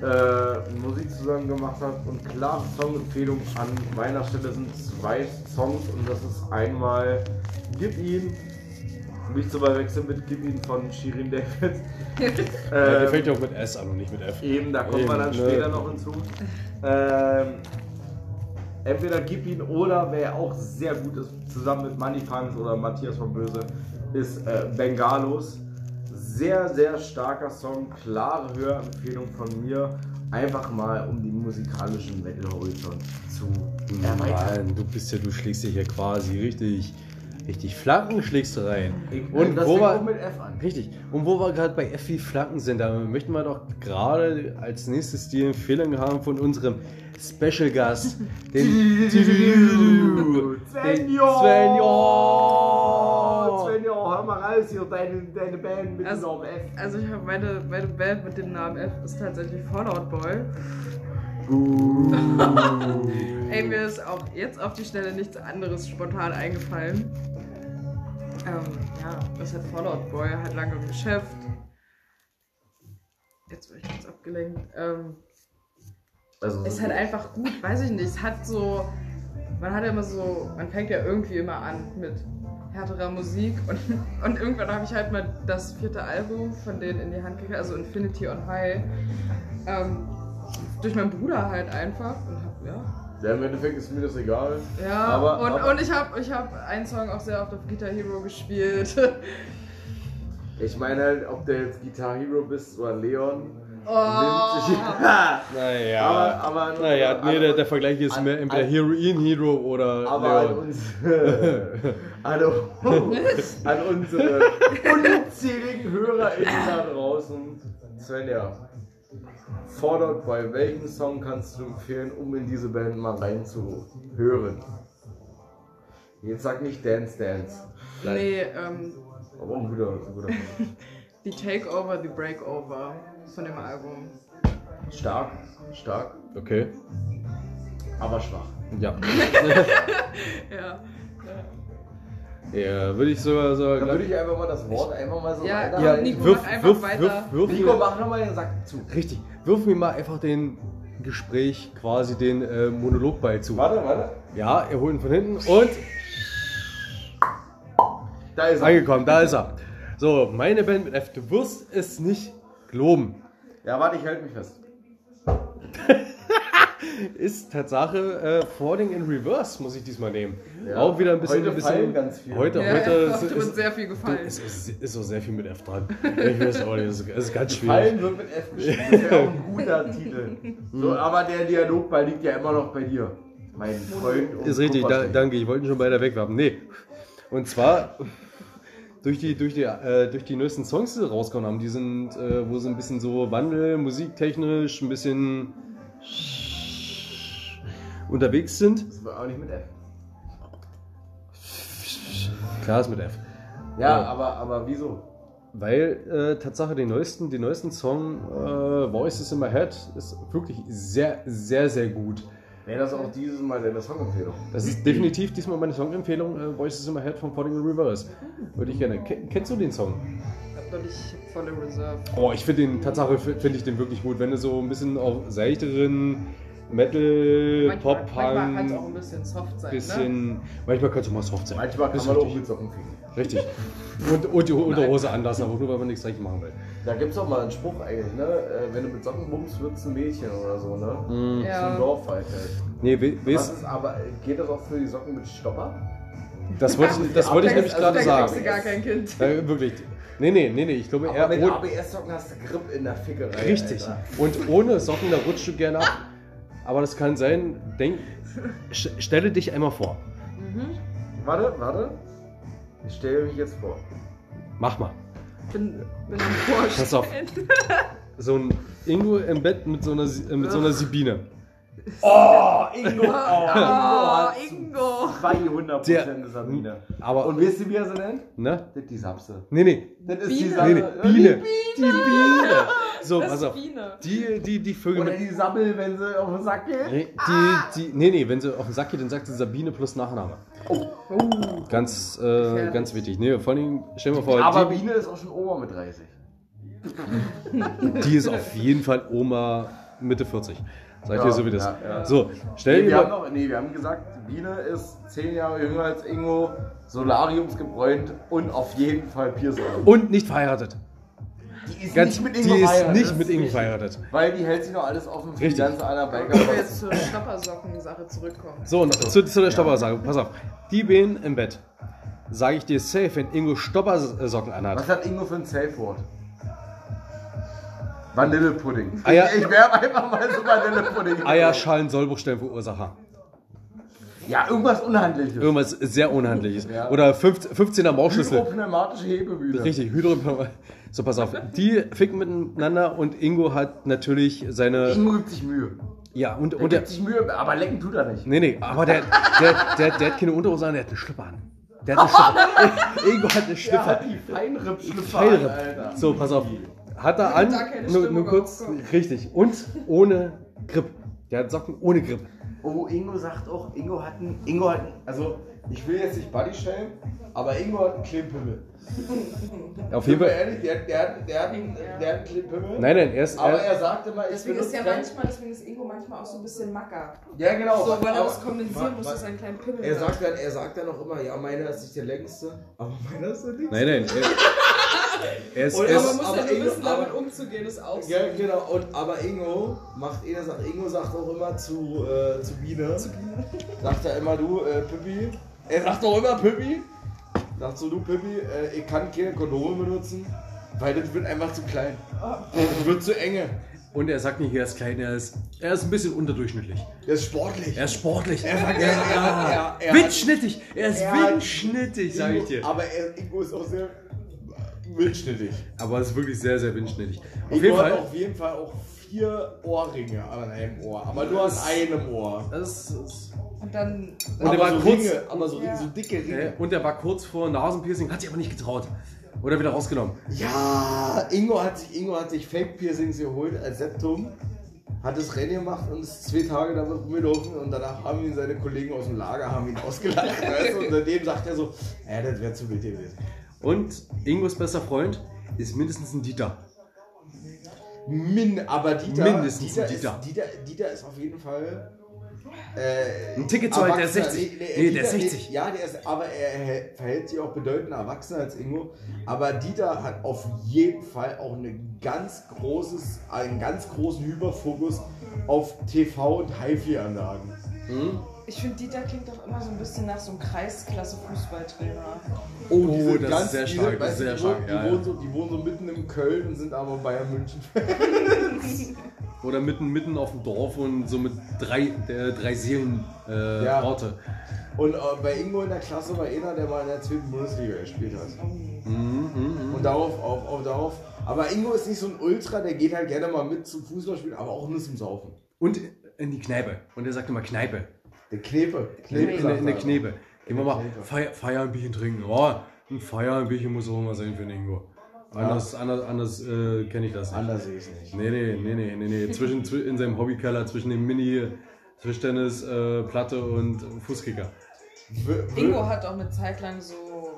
äh, Musik zusammen gemacht hat. Und klare Songempfehlung an meiner Stelle sind zwei Songs und das ist einmal Gib ihn, nicht zu verwechseln mit Gib ihn von Shirin David. Äh, der Ähm, fängt ja auch mit S an und nicht mit F. Eben, da kommt man dann Eben, ne. später noch hinzu. Ähm, entweder Gib ihn oder wer auch sehr gut ist, zusammen mit Money Funks oder Matthias von Böse, ist äh, Bengalos. Sehr, sehr starker Song, klare Hörempfehlung von mir. Einfach mal, um den musikalischen Metal-Horizont zu erweitern. Mann, du bist ja, du schlägst dich ja quasi richtig, richtig Flanken schlägst du rein. Ich, Und das wo fängt wir, auch mit F an. richtig. Und wo wir gerade bei F wie Flanken sind, da möchten wir doch gerade als nächstes die Empfehlung haben von unserem Special Gast, den Svenjo! Svenjo! Svenjo, hör mal raus hier, deine, deine Band mit Also- dem Namen F. Also ich habe meine, meine Band mit dem Namen F ist tatsächlich Fallout Boy. Ey, mir ist auch jetzt auf die Schnelle nichts anderes spontan eingefallen. Ähm, ja, ist halt Fallout Boy, halt lange im Geschäft. Jetzt bin ich ganz abgelenkt. Ähm, Also, ist halt einfach gut, weiß ich nicht. Es hat so. Man hat ja immer so. Man fängt ja irgendwie immer an mit härterer Musik und, und irgendwann habe ich halt mal das vierte Album von denen in die Hand gekriegt, also Infinity on High. Ähm, durch meinen Bruder halt einfach. Und hab, ja. ja, im Endeffekt ist mir das egal. Ja, Aber- und, aber- und ich habe ich hab einen Song auch sehr oft auf Guitar Hero gespielt. Ich meine halt, ob der jetzt Guitar Hero bist oder Leon. Oh. nimmt sich. Naja. Aber- aber- naja, nee, aber- der, der Vergleich ist an- mehr entweder an- Heroin-Hero oder Aber an Leon. uns. an, an unsere unzähligen HörerInnen da draußen. Svenja, fordert bei welchem Song kannst du empfehlen, um in diese Band mal reinzuhören? Jetzt sag nicht Dance Dance. nee, ähm, Aber ein guter, ein guter. The Takeover, The Breakover von dem Album. Stark, stark, Okay. aber schwach. Ja. Ja. Ja, würde ich sogar sogar. Dann würde ich einfach mal das Wort einfach mal so Ja, weiter. ja, Nico, wirf, mach einfach wirf, weiter. wirf, wirf, Nico, mach nochmal den Sack zu. richtig, wirf mir mal einfach den Gespräch quasi den äh, Monologball zu. Warte, warte. Ja, er holt ihn von hinten und Da ist er. angekommen, da ist er. So, meine Band mit F, du wirst es nicht glauben. Ja, warte, ich halte mich fest. Ist Tatsache äh, Falling in Reverse, muss ich diesmal nehmen. Ja. Auch wieder ein bisschen. Heute ein bisschen fallen ganz viele. Heute, Ja, heute ja, ist, ist, sehr viel gefallen. ist, ist, ist auch sehr viel mit F dran. Ich weiß auch nicht, es ist, es ist ganz schwierig. Fallen wird mit F geschrieben. Das wäre auch ein guter Titel. So, aber der Dialogball liegt ja immer noch bei dir. Mein Freund. und Ist richtig, da, danke, ich wollte ihn schon beide wegwerfen. Nee. Und zwar durch die, durch die, äh, durch die neuesten Songs, die sie rausgekommen haben, die sind, äh, wo sie ein bisschen so Wandel, musiktechnisch, ein bisschen unterwegs sind. Das war auch nicht mit F. Klar ist mit F. Ja, Ja. aber, aber wieso? Weil äh, Tatsache den neuesten, den neuesten Song äh, Voices in My Head ist wirklich sehr, sehr, sehr gut. Wäre das auch dieses Mal deine Songempfehlung? Das ist definitiv diesmal meine Songempfehlung, äh, Voices in My Head von Falling in Reverse. Würde ich gerne. Ken, kennst du den Song? Hab noch nicht volle Reserve. Oh, ich finde den, Tatsache finde ich den wirklich gut. Wenn du so ein bisschen auf seichteren Metal, Manchmal, Pop, manchmal kann es auch Punk, ein bisschen soft sein. Ne? bisschen. Manchmal kannst du mal soft sein. Manchmal kann man auch richtig. mit Socken ficken. Richtig. Und, und die Unterhose anlassen, aber nur weil man nichts recht machen will. Da gibt es auch mal einen Spruch eigentlich, ne? Äh, Wenn du mit Socken bummst, wird's ein Mädchen oder so, ne? Mhm. So Ja. ein Dorffight halt. Nee, we- weißt ist aber, geht das auch für die Socken mit Stopper? das wollte ich, das wollte ich nämlich Also, gerade sagen. du gar kein Kind. Ja, wirklich. Nee, nee, nee, nee. Ich glaube Aber eher mit ABS-Socken hast du Grip in der Fickerei. Richtig. Alter. Und ohne Socken, da rutscht du gerne ab. Aber das kann sein, denk, st- stelle dich einmal vor. Warte, warte. Ich stelle mich jetzt vor. Mach mal. Bin, bin am Pass auf. Vorstellen. So ein Ingo im Bett mit so einer, äh, mit so einer Sibine. Oh, Ingo! Oh, Oh, Ingo. 200 Der- Sabine. Aber, Und wisst ihr, wie er sie nennt? ne? Das ist die Sapse. Nee, nee. Das ist Biene. die Nee, Sapse. nee. Biene. Die Biene. So, Das pass auf. Biene. Die, die, die Vögel Oder mit. die Sammel, wenn sie auf den Sack geht. Nee, die, die, nee, nee, wenn sie auf den Sack geht, dann sagt sie Sabine plus Nachname. Oh. Ganz, äh, ganz wichtig. Nee, vor allem, stell dir mal vor, Aber die, Biene ist auch schon Oma mit 30. die ist auf jeden Fall Oma Mitte 40. Sag ich Ja, dir so wie das. ja, ja. So, stell Nee, dir wir haben noch, nee, wir haben gesagt, Biene ist 10 Jahre jünger als Ingo, Solariums gebräunt und auf jeden Fall Piercing. Und nicht verheiratet. Die ist Ganz, nicht mit die Ingo ist verheiratet, nicht das mit ist Ingo verheiratet. Weil die hält sich noch alles offen für Richtig. die ganze anderen Wenn wir jetzt zur Stoppersocken-Sache zurückkommen. So, und zu, zu der Stoppersache. Pass auf. Die Beine im Bett. Sage ich dir safe, wenn Ingo Stoppersocken anhat. Was hat Ingo für ein Safe-Wort? Vanillepudding. Eier- Ich, ich werbe einfach mal so Vanillepudding. Eierschalen Sollbruchstellenverursacher. Ja, irgendwas Unhandliches. Irgendwas sehr Unhandliches. Ja. Oder 15, 15er Bauchschlüssel. Hydropneumatische Hebebühne. Richtig, Hydro. So, pass auf. Die ficken miteinander und Ingo hat natürlich seine. Ingo gibt sich Mühe. Ja, und, Der und der. gibt sich Mühe, aber lecken tut er nicht. Nee, nee, aber der, der, der, der hat keine Unterhose an, der hat eine Schlüpper an. Der hat eine Schlüpper. Ingo hat eine Der Schlüpper. hat die Feinripp-Schlüpfer, Feilripp. Alter. So, pass auf. Hat er an, nur, nur kurz, richtig. Und ohne Grip. Der hat Socken ohne Grip. Oh, Ingo sagt auch, Ingo hat einen, Ingo hat einen, also ich will jetzt nicht Buddy stellen, aber Ingo hat einen Klemmpimmel. Auf jeden Fall. ehrlich, der, der, der, hat einen, der hat einen Klemmpimmel. Nein, nein, er ist. Aber Er, er sagt immer, ich Deswegen ist ja manchmal, deswegen ist Ingo manchmal auch so ein bisschen macker. Ja, genau. So, weil er aber- das kompensieren muss, dass er einen kleinen Pimmel Er sagt dann, er sagt dann auch immer, ja, meiner ist nicht der längste, aber meiner ist der dickste. nein, nein. Er, er ist. Und Er Aber man ist muss aber ja wissen, damit umzugehen, ist auch so. Ja, genau. Und, aber Ingo macht eh, sagt, Ingo sagt auch immer zu, äh, zu Biene. Sagt er immer, du, äh, Pippi. Er sagt auch immer Pippi. Sagt so, du Pippi, äh, ich kann keine Kondome benutzen, weil das wird einfach zu klein. Das wird zu enge. und er sagt nicht, er ist klein, er ist. Er ist ein bisschen unterdurchschnittlich. Der ist sportlich. Er ist sportlich. Er sagt, er, er, er, er, er Windschnittig! Er ist Er hat- windschnittig, sag ich dir. Aber er, Ingo ist auch sehr wildschnittig. Aber er ist wirklich sehr, sehr windschnittig. Auf Ingo jeden hat Fall. auf jeden Fall auch vier Ohrringe an einem Ohr, aber nur an einem Ohr. Das ist, Und dann. Und aber er war so kurz- Ringe, aber so, Ja. so dicke Ringe. und er war kurz vor Nasenpiercing, hat sich aber nicht getraut. Oder wieder rausgenommen. Ja, Ingo hat sich, Ingo hat sich Fake Piercings geholt als Septum, hat das Rennen gemacht und ist zwei Tage damit rumgelaufen und danach haben ihn seine Kollegen aus dem Lager haben ihn ausgelacht. weißt du? Und seitdem sagt er so, ja, das wäre zu wild gewesen. Und Ingos bester Freund ist mindestens ein Dieter. Min, aber Dieter, Mindestens Dieter, ein Dieter. Ist, Dieter, Dieter ist auf jeden Fall. Äh, Ein Ticket zu alt, der ist erwachsener. 60. Nee, der ist Dieter- 60. ja, der ist, aber er verhält sich auch bedeutend erwachsener als Ingo. Aber Dieter hat auf jeden Fall auch eine ganz großes, einen ganz großen Hyperfokus auf TV und HiFi-Anlagen. Ich finde, Dieter klingt auch immer so ein bisschen nach so einem Kreisklasse-Fußballtrainer. Oh, diese das ist sehr stark, ist sehr die stark, wohnen- ja, die, ja. wohnen so, die wohnen so mitten im Köln und sind aber Bayern München. Oder mitten, mitten auf dem Dorf und so mit drei, äh, drei Seelen äh, Ja. Orte. Und äh, bei Ingo in der Klasse war einer, der mal in der zweiten Bundesliga gespielt hat. Mhm, Und darauf, auf, auf, darauf. Aber Ingo ist nicht so ein Ultra, der geht halt gerne mal mit zum Fußballspielen, aber auch nur zum Saufen. Und in die Kneipe. Und er sagt immer Kneipe. In, in der er. Kneipe. Gehen wir mal Kneipe. Feier, Feier ein Bierchen trinken. Oh, ein Feier ein Bierchen muss auch mal sein für den Ingo. Anders, anders, anders äh, kenne ich das nicht. Anders sehe ich es nicht. Nee, nee, nee, nee, nee, nee. Zwischen, zwi- in seinem Hobbykeller zwischen dem Mini, Tischtennis, äh, Platte und Fußkicker. Ingo hat auch eine Zeit lang so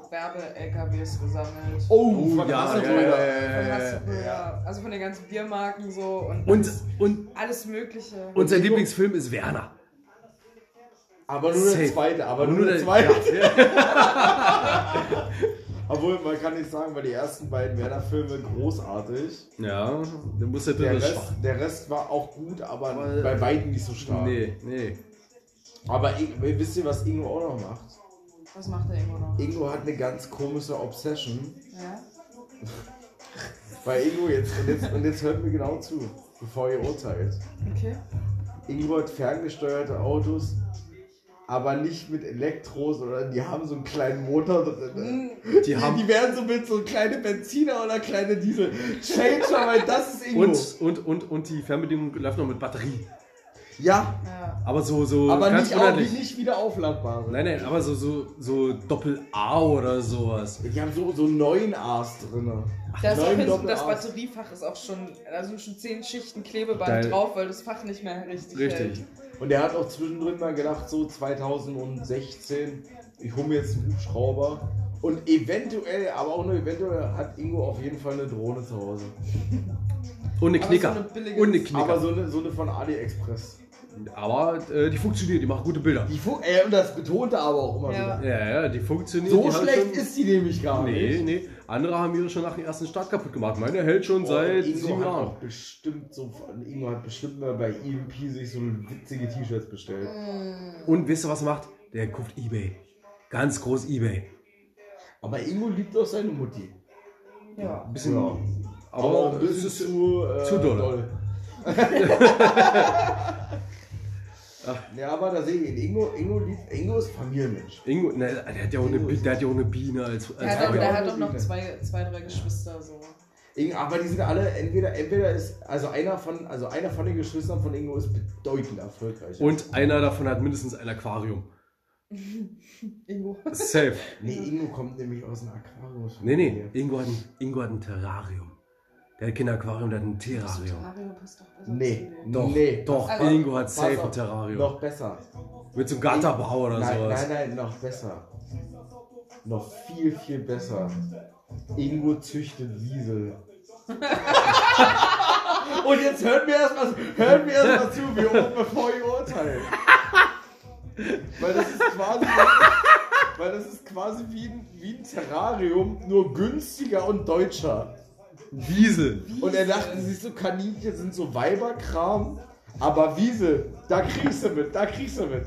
Werbe-LKWs gesammelt. Oh, Oh, von ja, Hasselbrüder. ja, ja, ja, ja. Also von den ganzen Biermarken so und, Und, alles, und, alles Mögliche. und sein Ingo- Lieblingsfilm ist Werner. Aber nur Safe. der zweite, aber nur, der der- zweite. Ja, Obwohl, man kann nicht sagen, weil die ersten beiden Werder-Filme großartig. ja der muss der Der Rest, schwach. der Rest war auch gut, aber, Aber- bei weitem nicht so stark. Nee, nee. Aber wisst ihr, was Ingo auch noch macht? Was macht der Ingo noch? Ingo hat eine ganz komische Obsession. Ja? Bei Ingo jetzt, und jetzt, und jetzt hört mir genau zu, bevor ihr urteilt. Okay. Ingo hat ferngesteuerte Autos, aber nicht mit Elektro, sondern die haben so einen kleinen Motor drin. Die Die, haben die werden so mit so kleine Benziner oder kleine Diesel. Changer, weil das ist Ingo. und, und, und, und die Fernbedienung läuft noch mit Batterie. ja, Ja. Aber so, so aber ganz nicht, auch, monatlich. nicht wieder aufladbare. Nein, nein, aber so, so, so Doppel-A oder sowas. Die haben so, so neun A's drin. Das, ist auch das. Batteriefach ist auch schon, da sind schon zehn Schichten Klebeband Geil. drauf, weil das Fach nicht mehr richtig, Richtig. hält. Und er hat auch zwischendrin mal gedacht, so 2016, ich hole mir jetzt einen Hubschrauber. Und eventuell, aber auch nur eventuell, hat Ingo auf jeden Fall eine Drohne zu Hause. Und eine Aber Knicker. so eine billige- und eine Knicker. Aber so eine, so eine von AliExpress. Aber äh, die funktioniert, die macht gute Bilder. Die fu äh, und das betont er aber auch immer Ja. wieder. Ja, ja, die funktioniert. So die schlecht schon, ist die nämlich gar Nee, nicht. nee. Andere haben ihre schon nach dem ersten Start kaputt gemacht. Meine hält schon Oh, seit Ingo sieben Jahren. bestimmt so, Ingo hat bestimmt mal bei EMP sich so witzige T-Shirts bestellt. Und wisst ihr, was er macht? Der kauft Ebay. Ganz groß Ebay. Aber Ingo liebt auch seine Mutti. Ja. Ein bisschen. Ja. Aber, Aber ein es bisschen ist, zu, äh, zu doll. Ja, aber da sehe ich ihn. Ingo, Ingo, Ingo ist Familienmensch. Ingo, ne, der hat ja auch eine, Bi- der hat ja auch eine Biene als, als Der Freund. der ja. hat auch noch zwei, zwei, drei Geschwister so. Ingo, aber die sind alle, entweder, entweder ist, also einer von, also einer von den Geschwistern von Ingo ist bedeutend erfolgreicher. Und einer davon hat mindestens ein Aquarium. Ingo. Safe. Nee, Ingo kommt nämlich aus einem Aquarium. Nee, nee, Ingo hat ein, Ingo hat ein Terrarium. Der hat kein Aquarium, der hat ein Terrarium. Terrarium passt doch besser Nee, zu. Doch, nee. doch, Also- Ingo hat safe ein Terrarium. Noch besser. Mit so einem Gatterbau oder Nein, sowas. nein, nein, noch besser. Noch viel, viel besser. Ingo züchtet Wiesel. Und jetzt hört mir erstmal hört mir erst mal zu, wie oben, bevor ich urteile. Weil das ist quasi, weil das ist quasi wie ein, wie ein Terrarium, nur günstiger und deutscher. Wiesel. Und er dachte sich so, Kaninchen sind so Weiberkram, aber Wiesel, da kriegst du mit, da kriegst du mit.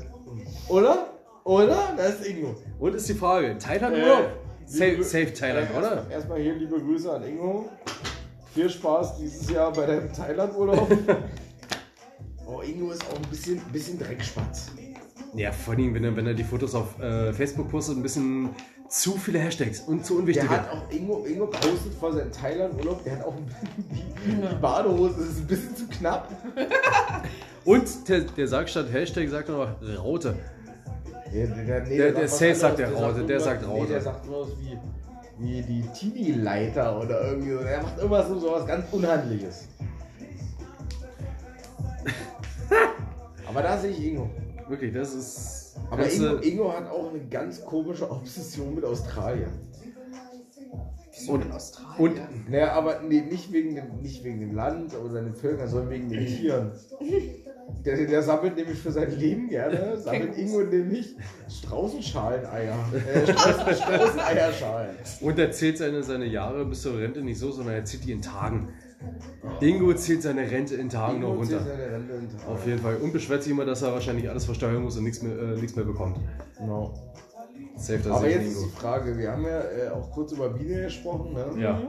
Oder? Oder? Da ist Ingo. Und ist die Frage, Thailand Äh, Urlaub? Safe, safe Thailand, Äh, oder? Erstmal, erstmal hier liebe Grüße an Ingo. Viel Spaß dieses Jahr bei deinem Thailand-Urlaub. oh, Ingo ist auch ein bisschen, bisschen Dreckspatz. Ja, vor allem, wenn er, wenn er die Fotos auf äh, Facebook postet, ein bisschen zu viele Hashtags und zu unwichtige. Der hat auch, Ingo, Ingo postet vor seinem Thailand-Urlaub, der hat auch die, die Badehose, das ist ein bisschen zu knapp. Und der, der sagt statt Hashtag, sagt er noch Raute. Der, der, nee, Der- sagt der Safe sagt der Raute, der sagt Raute. Nee, der sagt sowas wie, wie die Teenie-Leiter oder irgendwie so. Der macht immer so sowas ganz Unhandliches. Aber da sehe ich Ingo. Wirklich, das ist. Aber Ingo, Ingo hat auch eine ganz komische Obsession mit Australien. und, in Australien. und Naja, aber nee, nicht, wegen dem, nicht wegen dem Land oder seinen Völkern, sondern wegen den Tieren. Der, der sammelt nämlich für sein Leben gerne, sammelt Ingo nämlich Straußenschalen-Eier. Äh, Straußen, Straußeneierschalen. Und er zählt seine, seine Jahre bis zur Rente nicht so, sondern er zählt die in Tagen. Ingo zählt seine Rente in Tagen noch Ingo runter. seine Rente in Tagen. Auf jeden Fall. Und beschwert sich immer, dass er wahrscheinlich alles versteuern muss und nichts mehr, äh, nichts mehr bekommt. Genau. Safe, das Aber ist jetzt ist Ingo. die Frage, wir haben ja äh, auch kurz über Biene gesprochen, ne? Ja.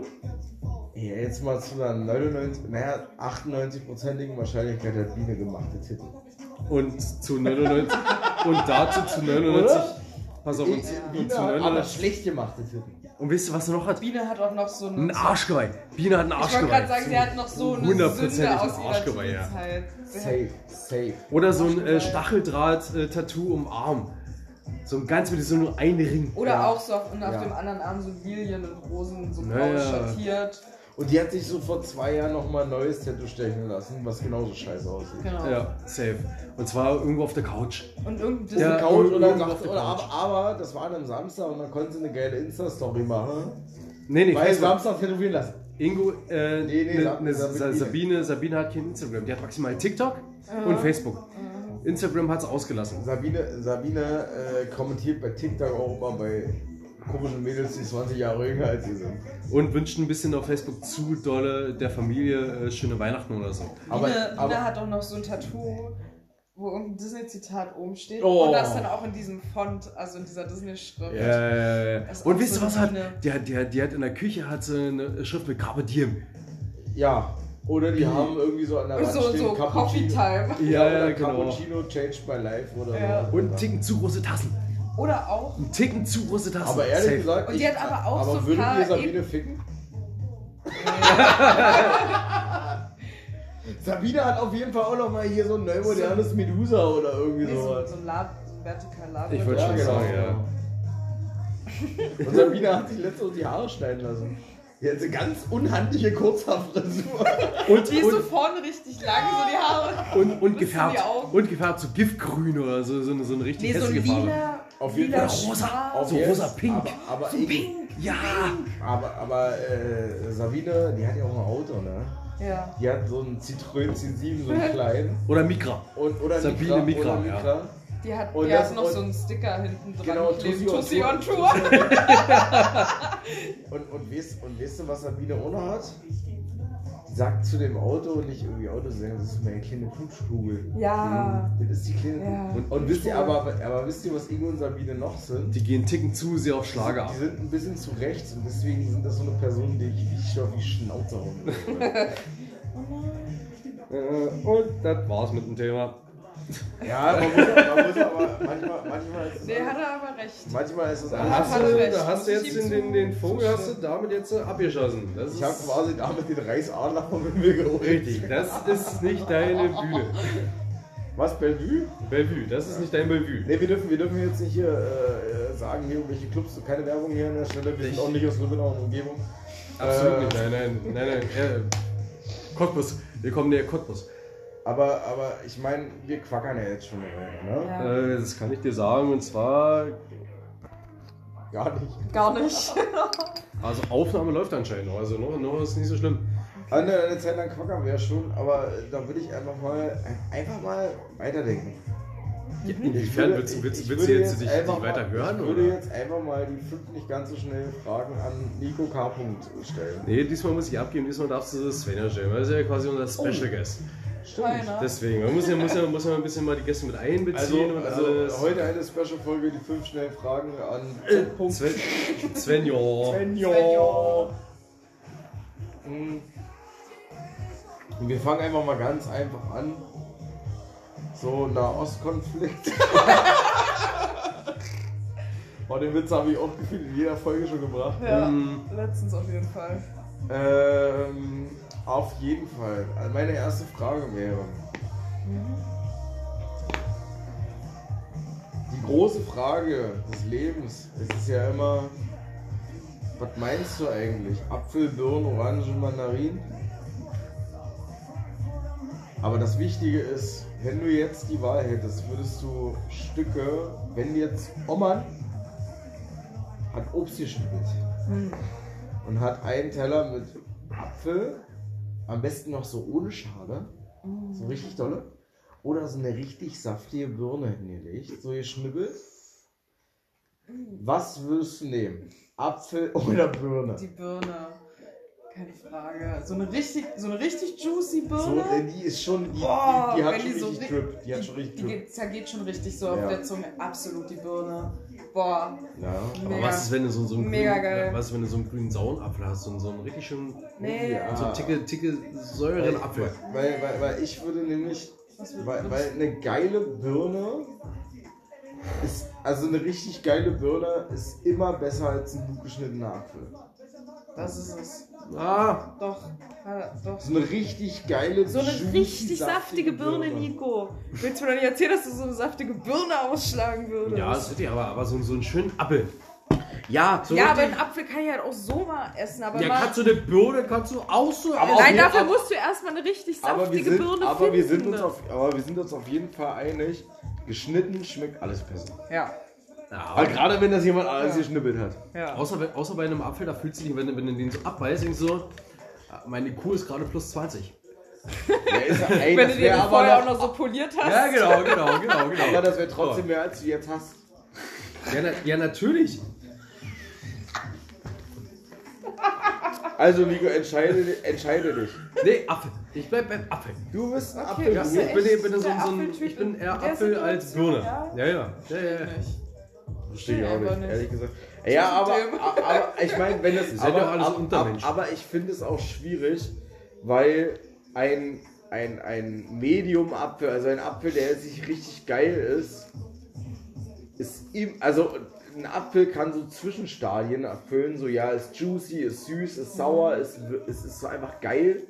Ja, jetzt mal zu einer 99, naja, 98-prozentigen Wahrscheinlichkeit hat Biene gemachte Titten. Und zu 99. und dazu zu 99. Pass auf, hat aber 99. schlecht gemachte Titten. Und wisst ihr, was er noch hat? Biene hat auch noch so Ein eine. Arschgeweih. Biene hat ein Ich wollte Arschgeweih. gerade sagen, sie hat noch so eine Sünde ein aus ihrer Arschgeweih, ja. Safe, safe. Oder so ein äh, Arschgeweih. Stacheldraht-Tattoo um Arm. So ein ganz mit so nur ein Ring. Oder Ja. auch so auf, und auf Ja. dem anderen Arm so Lilien und Rosen, so blau Naja. schattiert. Und die hat sich so vor zwei Jahren nochmal ein neues Tattoo stechen lassen, was genauso scheiße aussieht. Genau. Ja, safe. Und zwar irgendwo auf der Couch. Und irgendein Ja, Couch und dann irgendwo auf sagt, der oder, Couch. aber, aber das war dann Samstag und dann konnte sie eine geile Insta-Story machen. Nee, nee, Weil. Samstag tätowieren lassen. Ingo, äh, Nee, nee, ne, ne, Sabine. Sa- Sabine, Sabine hat kein Instagram. Die hat maximal TikTok und Facebook. Instagram hat es ausgelassen. Sabine, Sabine äh, kommentiert bei TikTok auch immer bei komischen Mädels, die 20 Jahre jünger als sie sind. Und wünscht ein bisschen auf Facebook zu dolle der Familie äh, schöne Weihnachten oder so. Aber, Biene, Biene aber hat auch noch so ein Tattoo, wo irgendein Disney-Zitat oben steht. Oh. Und das dann auch in diesem Font, also in dieser Disney-Schrift. Ja, ja, ja, Und wisst ihr so was hat? Die, hat- die, hat- die hat in der Küche hat sie eine Schrift mit Carpe Diem. ja, oder die haben irgendwie so an der Wand So, stehen so Coffee Time. Ja, Ja, ja, oder genau. Cappuccino changed my life oder Ja. so. Und Ticken zu große Tassen. Oder auch. Ein Ticken zu große Tassen. Aber ehrlich Safe. gesagt, Und die ich- hat aber auch aber so ein würdet paar ihr Sabine ficken? Sabine hat auf jeden Fall auch noch mal hier so ein neumodernes Medusa oder irgendwie Nee, so, sowas. so ein Lab, vertikal Lab. Ich wollte schon sagen, ja. Und Sabine hat sich letztens die Haare schneiden lassen. Die hat eine ganz unhandliche Kurzhaarfrisur. Und, Die ist so und, vorne richtig lang, so die Haare. und, und, gefärbt. Und gefärbt so Giftgrün oder so, so, eine, so eine richtig Nee, so lila. Auf jeden Fall rosa. Auf So jetzt, rosa-pink. Aber, aber, So ich- pink. Ja! aber, aber äh, Sabine, die hat ja auch ein Auto, ne? Ja. Die hat so einen Citroën C7, so einen kleinen. Oder Mikra. Und, oder Sabine Micra, oder ja. Micra. Die hat, Und die das- hat noch und- so einen Sticker hinten dran. Genau. Tussi Tussi on. Tour. Und, und, weißt, und weißt du, was Sabine ohne hat? Sagt zu dem Auto nicht irgendwie Auto sagen, das ist meine kleine Knutschkugel. Ja. Das ist die kleine. Ja. Und, und wisst ihr aber, aber wisst ihr, was Ingo und Sabine noch sind? Die gehen Ticken zu sehr auf Schlager ab. Die sind ein bisschen zu rechts und deswegen sind das so eine Person, die ich richtig auf die Schnauze hauen würde. Äh, Und das war's mit dem Thema. Ja, man muss, man muss aber manchmal, manchmal ist es. Nee, hat er aber recht. Manchmal ist es anders. Hast du, recht. da hast du jetzt den, den, den Vogel hast du damit jetzt abgeschossen. Das Ich habe quasi damit den Reichsadler vom Himmel geholt. richtig. Das ist nicht deine Bühne. Was, Bellevue? Bellevue, das ist nicht dein Bellevue. Ne, wir dürfen, wir dürfen jetzt nicht hier äh, sagen, hier irgendwelche Clubs, keine Werbung hier an der Stelle. Wir sind auch nicht aus Lübbenau und Umgebung. Absolut Äh, nicht. Nein, nein, nein, nein. Äh, Cottbus. Wir kommen näher Cottbus. Aber, aber ich meine, wir quackern ja jetzt schon eine Weile, ne? Ja. Äh, das kann ich dir sagen. Und zwar, Gar nicht. Gar nicht. also Aufnahme läuft anscheinend noch. Also noch, noch ist nicht so schlimm. Eine, eine Zeit lang quackern wir ja schon, aber da würde ich einfach mal einfach mal weiterdenken. Inwiefern würde- willst, willst, ich willst du würde jetzt dich, einfach dich weiter hören? Ich würde Oder? jetzt einfach mal die fünf nicht ganz so schnellen Fragen an Nico K. stellen. Nee, diesmal muss ich abgeben. Diesmal darfst du das Svenja stellen. weil Das ist ja quasi unser Special Guest. Keiner. Deswegen, man muss ja, muss, ja, muss ja ein bisschen mal die Gäste mit Also, einbeziehen und also alles. heute eine Special-Folge, die fünf schnellen Fragen an Äh, Sven, Svenja. Svenja. Hm. Und Wir fangen einfach mal ganz einfach an. So, Nahostkonflikt. oh, den Witz habe ich auch gefühlt in jeder Folge schon gebracht. Ja, Ähm, letztens auf jeden Fall. Ähm, auf jeden Fall. Also meine erste Frage wäre. Die große Frage des Lebens, es ist ja immer, was meinst du eigentlich? Apfel, Birnen, Orangen, Mandarinen? Aber das Wichtige ist, wenn du jetzt die Wahl hättest, würdest du Stücke, wenn jetzt Oman hat Obst geschnippelt und hat einen Teller mit Apfel, am besten noch so ohne Schale, so richtig dolle, oder so eine richtig saftige Birne hingelegt, so geschnippelt. Was würdest du nehmen? Apfel oder Birne? Die Birne. Keine Frage. So eine richtig, so eine richtig juicy So, Birne. äh, die ist schon, die, Boah, die, die hat schon die so richtig ri- Trip. Die hat schon richtig die Trip. geht, zergeht schon richtig so Ja. auf der Zunge. Absolut die Birne. Boah. Ja. Aber Mega. was ist, wenn du so, so einen Mega grünen, geil. was ist, wenn du so einen grünen Sauenapfel hast und so einen richtig schönen, Nee. Ja. so einen ticke, ticke säuren Apfel? Weil, weil, weil ich würde nämlich, weil, weil eine geile Birne ist, also eine richtig geile Birne ist immer besser als ein gut geschnittener Apfel. Das ist es. Ah, Doch. Doch. So eine richtig geile, So eine richtig saftige Birne, Nico. Willst du mir doch nicht erzählen, dass du so eine saftige Birne ausschlagen würdest? ja, das wird ja aber, aber so, so einen schönen Apfel. Ja, So ja, aber einen Apfel kann ich halt auch so mal essen. Aber Ja, mal, kannst du eine Birne, kannst du auch so Aber essen. Nein, dafür aber- musst du erstmal eine richtig saftige sind, Birne aber, wir sind finden. uns auf, aber wir sind uns auf jeden Fall einig, geschnitten schmeckt alles besser. ja, Ja, Aber gerade wenn das jemand alles Ja. geschnippelt hat. ja. außer, bei- außer bei einem Apfel, da fühlst du dich, wenn, du- wenn du den so abbeißt, denkst du so, ah, meine Kuh ist gerade plus 20. Ja, ist, ey, Wenn du den aber vorher auch noch, noch so poliert hast. Ja, genau, genau, genau, genau. aber das wäre trotzdem mehr als du jetzt hast. Ja, na, ja natürlich. Also Nico, entscheide, entscheide dich. Nee, Apfel. Ich bleib beim Apfel. Du bist ein Okay, Apfel. Ja, ich bin, ich bin, so, so ein, ich bin in eher Apfel als Birne. ja? Ja, ja. ja, ja. Verstehe ich auch nicht, nicht. ehrlich gesagt. Ja, aber, aber ich meine, wenn seid Aber, doch alles aber, Untermenschen. aber ich finde es auch schwierig, weil ein, ein, ein Medium-Apfel, also ein Apfel, der sich richtig geil ist, ist ihm. Also ein Apfel kann so Zwischenstadien erfüllen, so ja, ist juicy, ist süß, ist sauer, ist, ist, ist so einfach geil.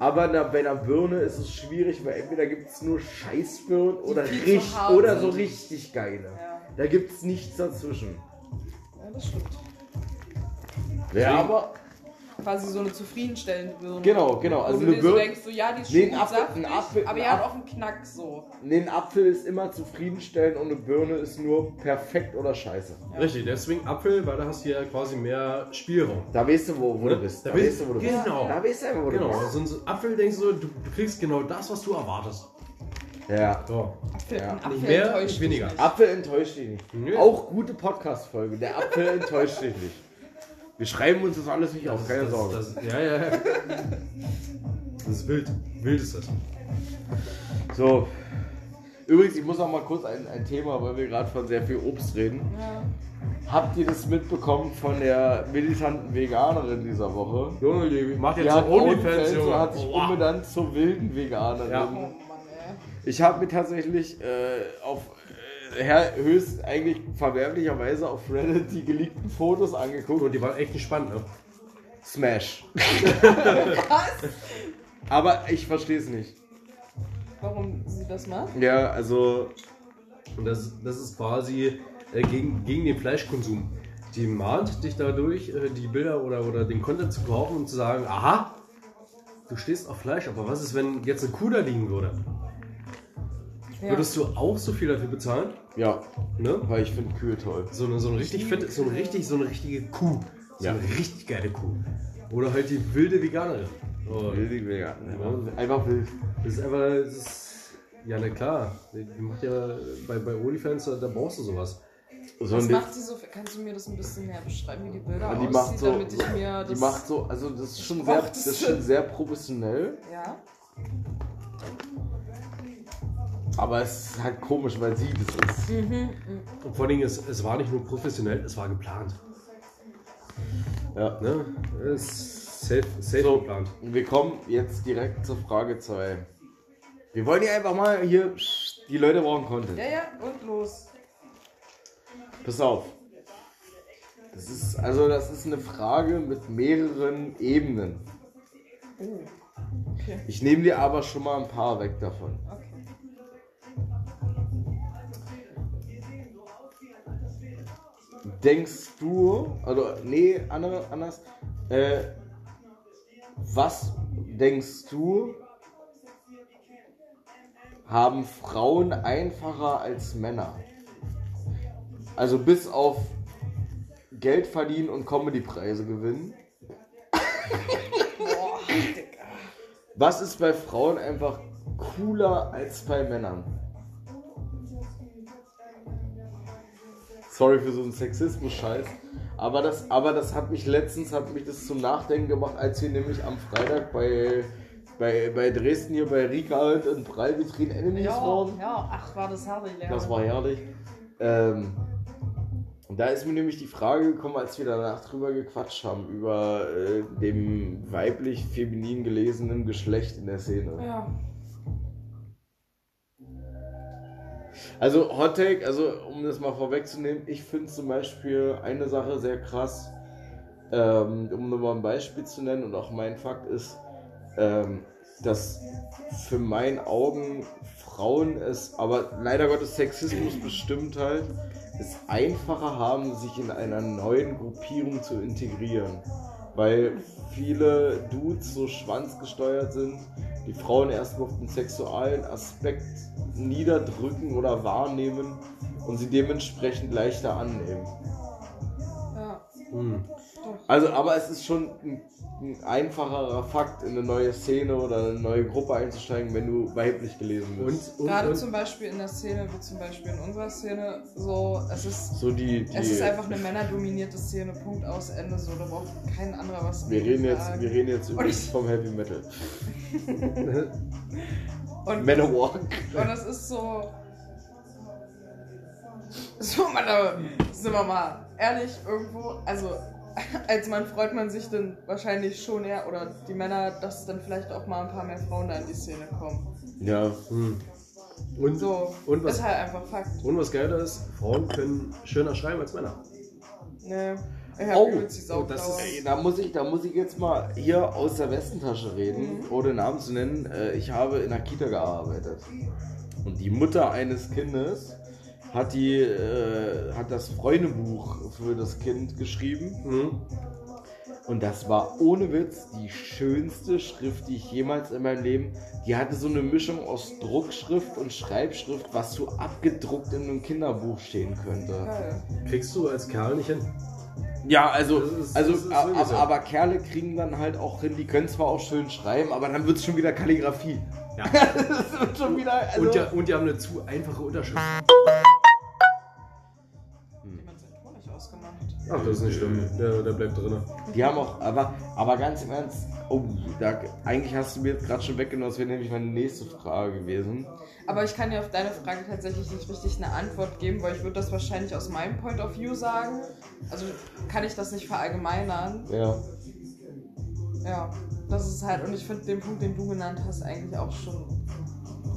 Aber na- bei einer Birne ist es schwierig, weil entweder gibt es nur Scheißbirnen oder, richtig, oder so richtig geile. Ja. Da gibt es nichts dazwischen. Ja, das stimmt. Ja, aber. Quasi so eine zufriedenstellende Birne. Genau, genau. Also du eine dir so Birne. denkst, so, ja, die ist Nee, gut Apfel- saftig, ein Apfel- aber ja, hat auch einen Knack so. Nee, ein Apfel ist immer zufriedenstellend und eine Birne ist nur perfekt oder scheiße. Richtig, deswegen Apfel, weil da hast du ja quasi mehr Spielraum. Da weißt du, wo, wo du Ne? bist. Da Da, weißt- du, wo du bist. genau. Da weißt du einfach, wo du Genau, bist. so ein Apfel denkst du, du, du kriegst genau das, was du erwartest. Ja. So. Apfel, Ja. Apfel Nicht mehr, enttäuscht nicht weniger. nicht. Apfel enttäuscht dich nicht. Nö. Auch gute Podcast-Folge. Der Apfel enttäuscht dich nicht. Wir schreiben uns das alles nicht auf, keine das, Sorge. Das, ja, ja, ja. Das ist wild. Wild ist das. So. Übrigens, ich muss auch mal kurz ein, ein Thema, weil wir gerade von sehr viel Obst reden. Ja. Habt ihr das mitbekommen von der militanten Veganerin dieser Woche? Junge, die macht Die jetzt so Onlyfans, Junge. hat sich Wow. umbenannt zur wilden Veganerin. Ja. Ich habe mir tatsächlich äh, auf äh, höchst eigentlich verwerflicherweise auf Reddit die geleakten Fotos angeguckt. Und die waren echt gespannt, ne? Smash. Aber ich verstehe es nicht. Warum sie das macht? Ja, also Und das, das ist quasi äh, gegen, gegen den Fleischkonsum. die mahnt dich dadurch, äh, die Bilder oder, oder den Content zu kaufen und zu sagen, aha, du stehst auf Fleisch, aber was ist, wenn jetzt eine Kuh da liegen würde? Ja. Würdest du auch so viel dafür bezahlen? Ja, Ne? weil ich finde Kühe toll. So eine, so eine richtig fette, so eine richtig, so eine richtige Kuh. So Ja. eine richtig geile Kuh. Oder halt die wilde Veganerin. Oh, Wild, ja. Einfach wild. das ist einfach, das ist, ja, na klar. Die macht ja bei, bei OnlyFans, da, da brauchst du sowas. So Was macht sie so? Kannst du mir das ein bisschen näher beschreiben, wie die Bilder die aussieht, macht so, damit ich mir das... die macht so, also das ist schon sehr, das. ist schon sehr professionell, Ja? Aber es ist halt komisch, weil sie das ist. Und vor allen Dingen, es, es war nicht nur professionell, es war geplant. Ja. Ne? Es ist safe, safe So, geplant. wir kommen jetzt direkt zur Frage 2. Wir wollen hier einfach mal hier, die Leute brauchen Content. Ja, ja, und los. Pass auf. Das ist, also das ist eine Frage mit mehreren Ebenen. Oh. Okay, Ich nehme dir aber schon mal ein paar weg davon. okay. Denkst du, also nee, andere, anders, äh, was denkst du, haben Frauen einfacher als Männer? Also bis auf Geld verdienen und Comedypreise gewinnen. Was ist bei Frauen einfach cooler als bei Männern? Sorry für so einen Sexismus-Scheiß. Aber das, aber das hat mich letztens hat mich das zum Nachdenken gemacht, als wir nämlich am Freitag bei, bei, bei Dresden hier bei Rika halt in Prallvitrinen Enemies Ja, waren. ja, ach, war das herrlich, ja. Das war herrlich. Ähm, da ist mir nämlich die Frage gekommen, als wir danach drüber gequatscht haben, über äh, dem weiblich-feminin gelesenen Geschlecht in der Szene. Ja. Also Hot Take, also um das mal vorwegzunehmen, ich finde zum Beispiel eine Sache sehr krass, ähm, um nur mal ein Beispiel zu nennen und auch mein Fakt ist, ähm, dass für meinen Augen Frauen es, aber leider Gottes Sexismus bestimmt halt, es einfacher haben, sich in einer neuen Gruppierung zu integrieren. Weil viele Dudes so schwanzgesteuert sind, die Frauen erstmal auf den sexualen Aspekt niederdrücken oder wahrnehmen und sie dementsprechend leichter annehmen. Ja. Hm. Also, aber es ist schon ein, ein einfacherer Fakt, in eine neue Szene oder eine neue Gruppe einzusteigen, wenn du weiblich gelesen Und, bist. und, Gerade und zum Beispiel in der Szene, wie zum Beispiel in unserer Szene, so, es ist, so die, die es ist einfach eine männerdominierte Szene, Punkt aus Ende, so, da braucht kein anderer was wir reden jetzt, sagen. wir reden jetzt Und übrigens ich- vom Heavy Metal. und, Manowar. und es ist so, so, Mann, sind wir mal ehrlich, irgendwo, also, als Mann freut man sich dann wahrscheinlich schon eher, oder die Männer, dass dann vielleicht auch mal ein paar mehr Frauen da in die Szene kommen. Ja, hm. und, So, und, was, ist halt einfach Fakt. und was geiler ist, Frauen können schöner schreiben als Männer. Ne, ich Oh, oh, das ist- Ey, da muss ich, da muss ich jetzt mal hier aus der Westentasche reden, ohne Namen zu nennen. Äh, Ich habe in der Kita gearbeitet. Und die Mutter eines Kindes hat die, äh, hat das Freundebuch für das Kind geschrieben. Hm. Und das war ohne Witz die schönste Schrift, die ich jemals in meinem Leben. Die hatte so eine Mischung aus Druckschrift und Schreibschrift, was so abgedruckt in einem Kinderbuch stehen könnte. Kriegst du als Kerl nicht hin. Ja, also, ist- also aber, so. aber Kerle kriegen dann halt auch hin, die können zwar auch schön schreiben, aber dann wird es schon wieder Kalligrafie. Ja. Das wird schon wieder. Also, Und, die, und die haben eine zu einfache Unterschrift. Ach, das ist nicht schlimm. Der, der bleibt drin. die haben auch, aber, aber ganz im Ernst, oh, da, eigentlich hast du mir jetzt gerade schon weggenommen, das wäre nämlich meine nächste Frage gewesen. Aber ich kann dir auf deine Frage tatsächlich nicht richtig eine Antwort geben, weil ich würde das wahrscheinlich aus meinem Point of View sagen. Also kann ich das nicht verallgemeinern. Ja. Ja, das ist halt, und ich finde den Punkt, den du genannt hast, eigentlich auch schon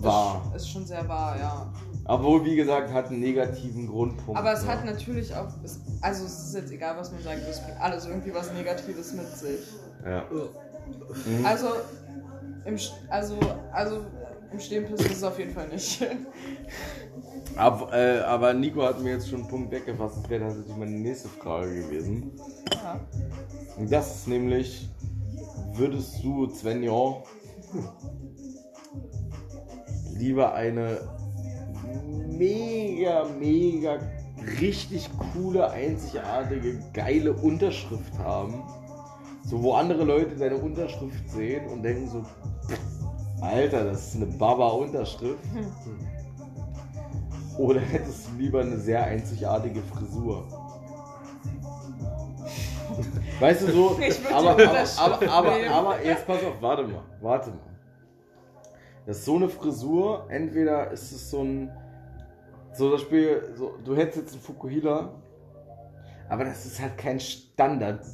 Wahr. Ist, ist schon sehr wahr, ja. Obwohl, wie gesagt, hat einen negativen Grundpunkt. Aber es ne? hat natürlich auch, es, also es ist jetzt egal, was man sagt, es bringt alles irgendwie was Negatives mit sich. Ja. Also, im, also, also Im Stehen pissen ist es auf jeden Fall nicht. Aber, äh, aber Nico hat mir jetzt schon einen Punkt weggefasst. Das wäre tatsächlich meine nächste Frage gewesen. ja. Und das ist nämlich, würdest du, Svenja, lieber eine mega, mega, richtig coole, einzigartige, geile Unterschrift haben? So, wo andere Leute deine Unterschrift sehen und denken so, Alter, das ist eine Baba-Unterschrift. Oder hättest du lieber eine sehr einzigartige Frisur? Weißt du so, aber, aber, aber, aber jetzt pass auf, warte mal, warte mal. Das ist so eine Frisur, entweder ist es so ein, so das Spiel, so, du hättest jetzt einen Fukuhila, aber das ist halt kein Standard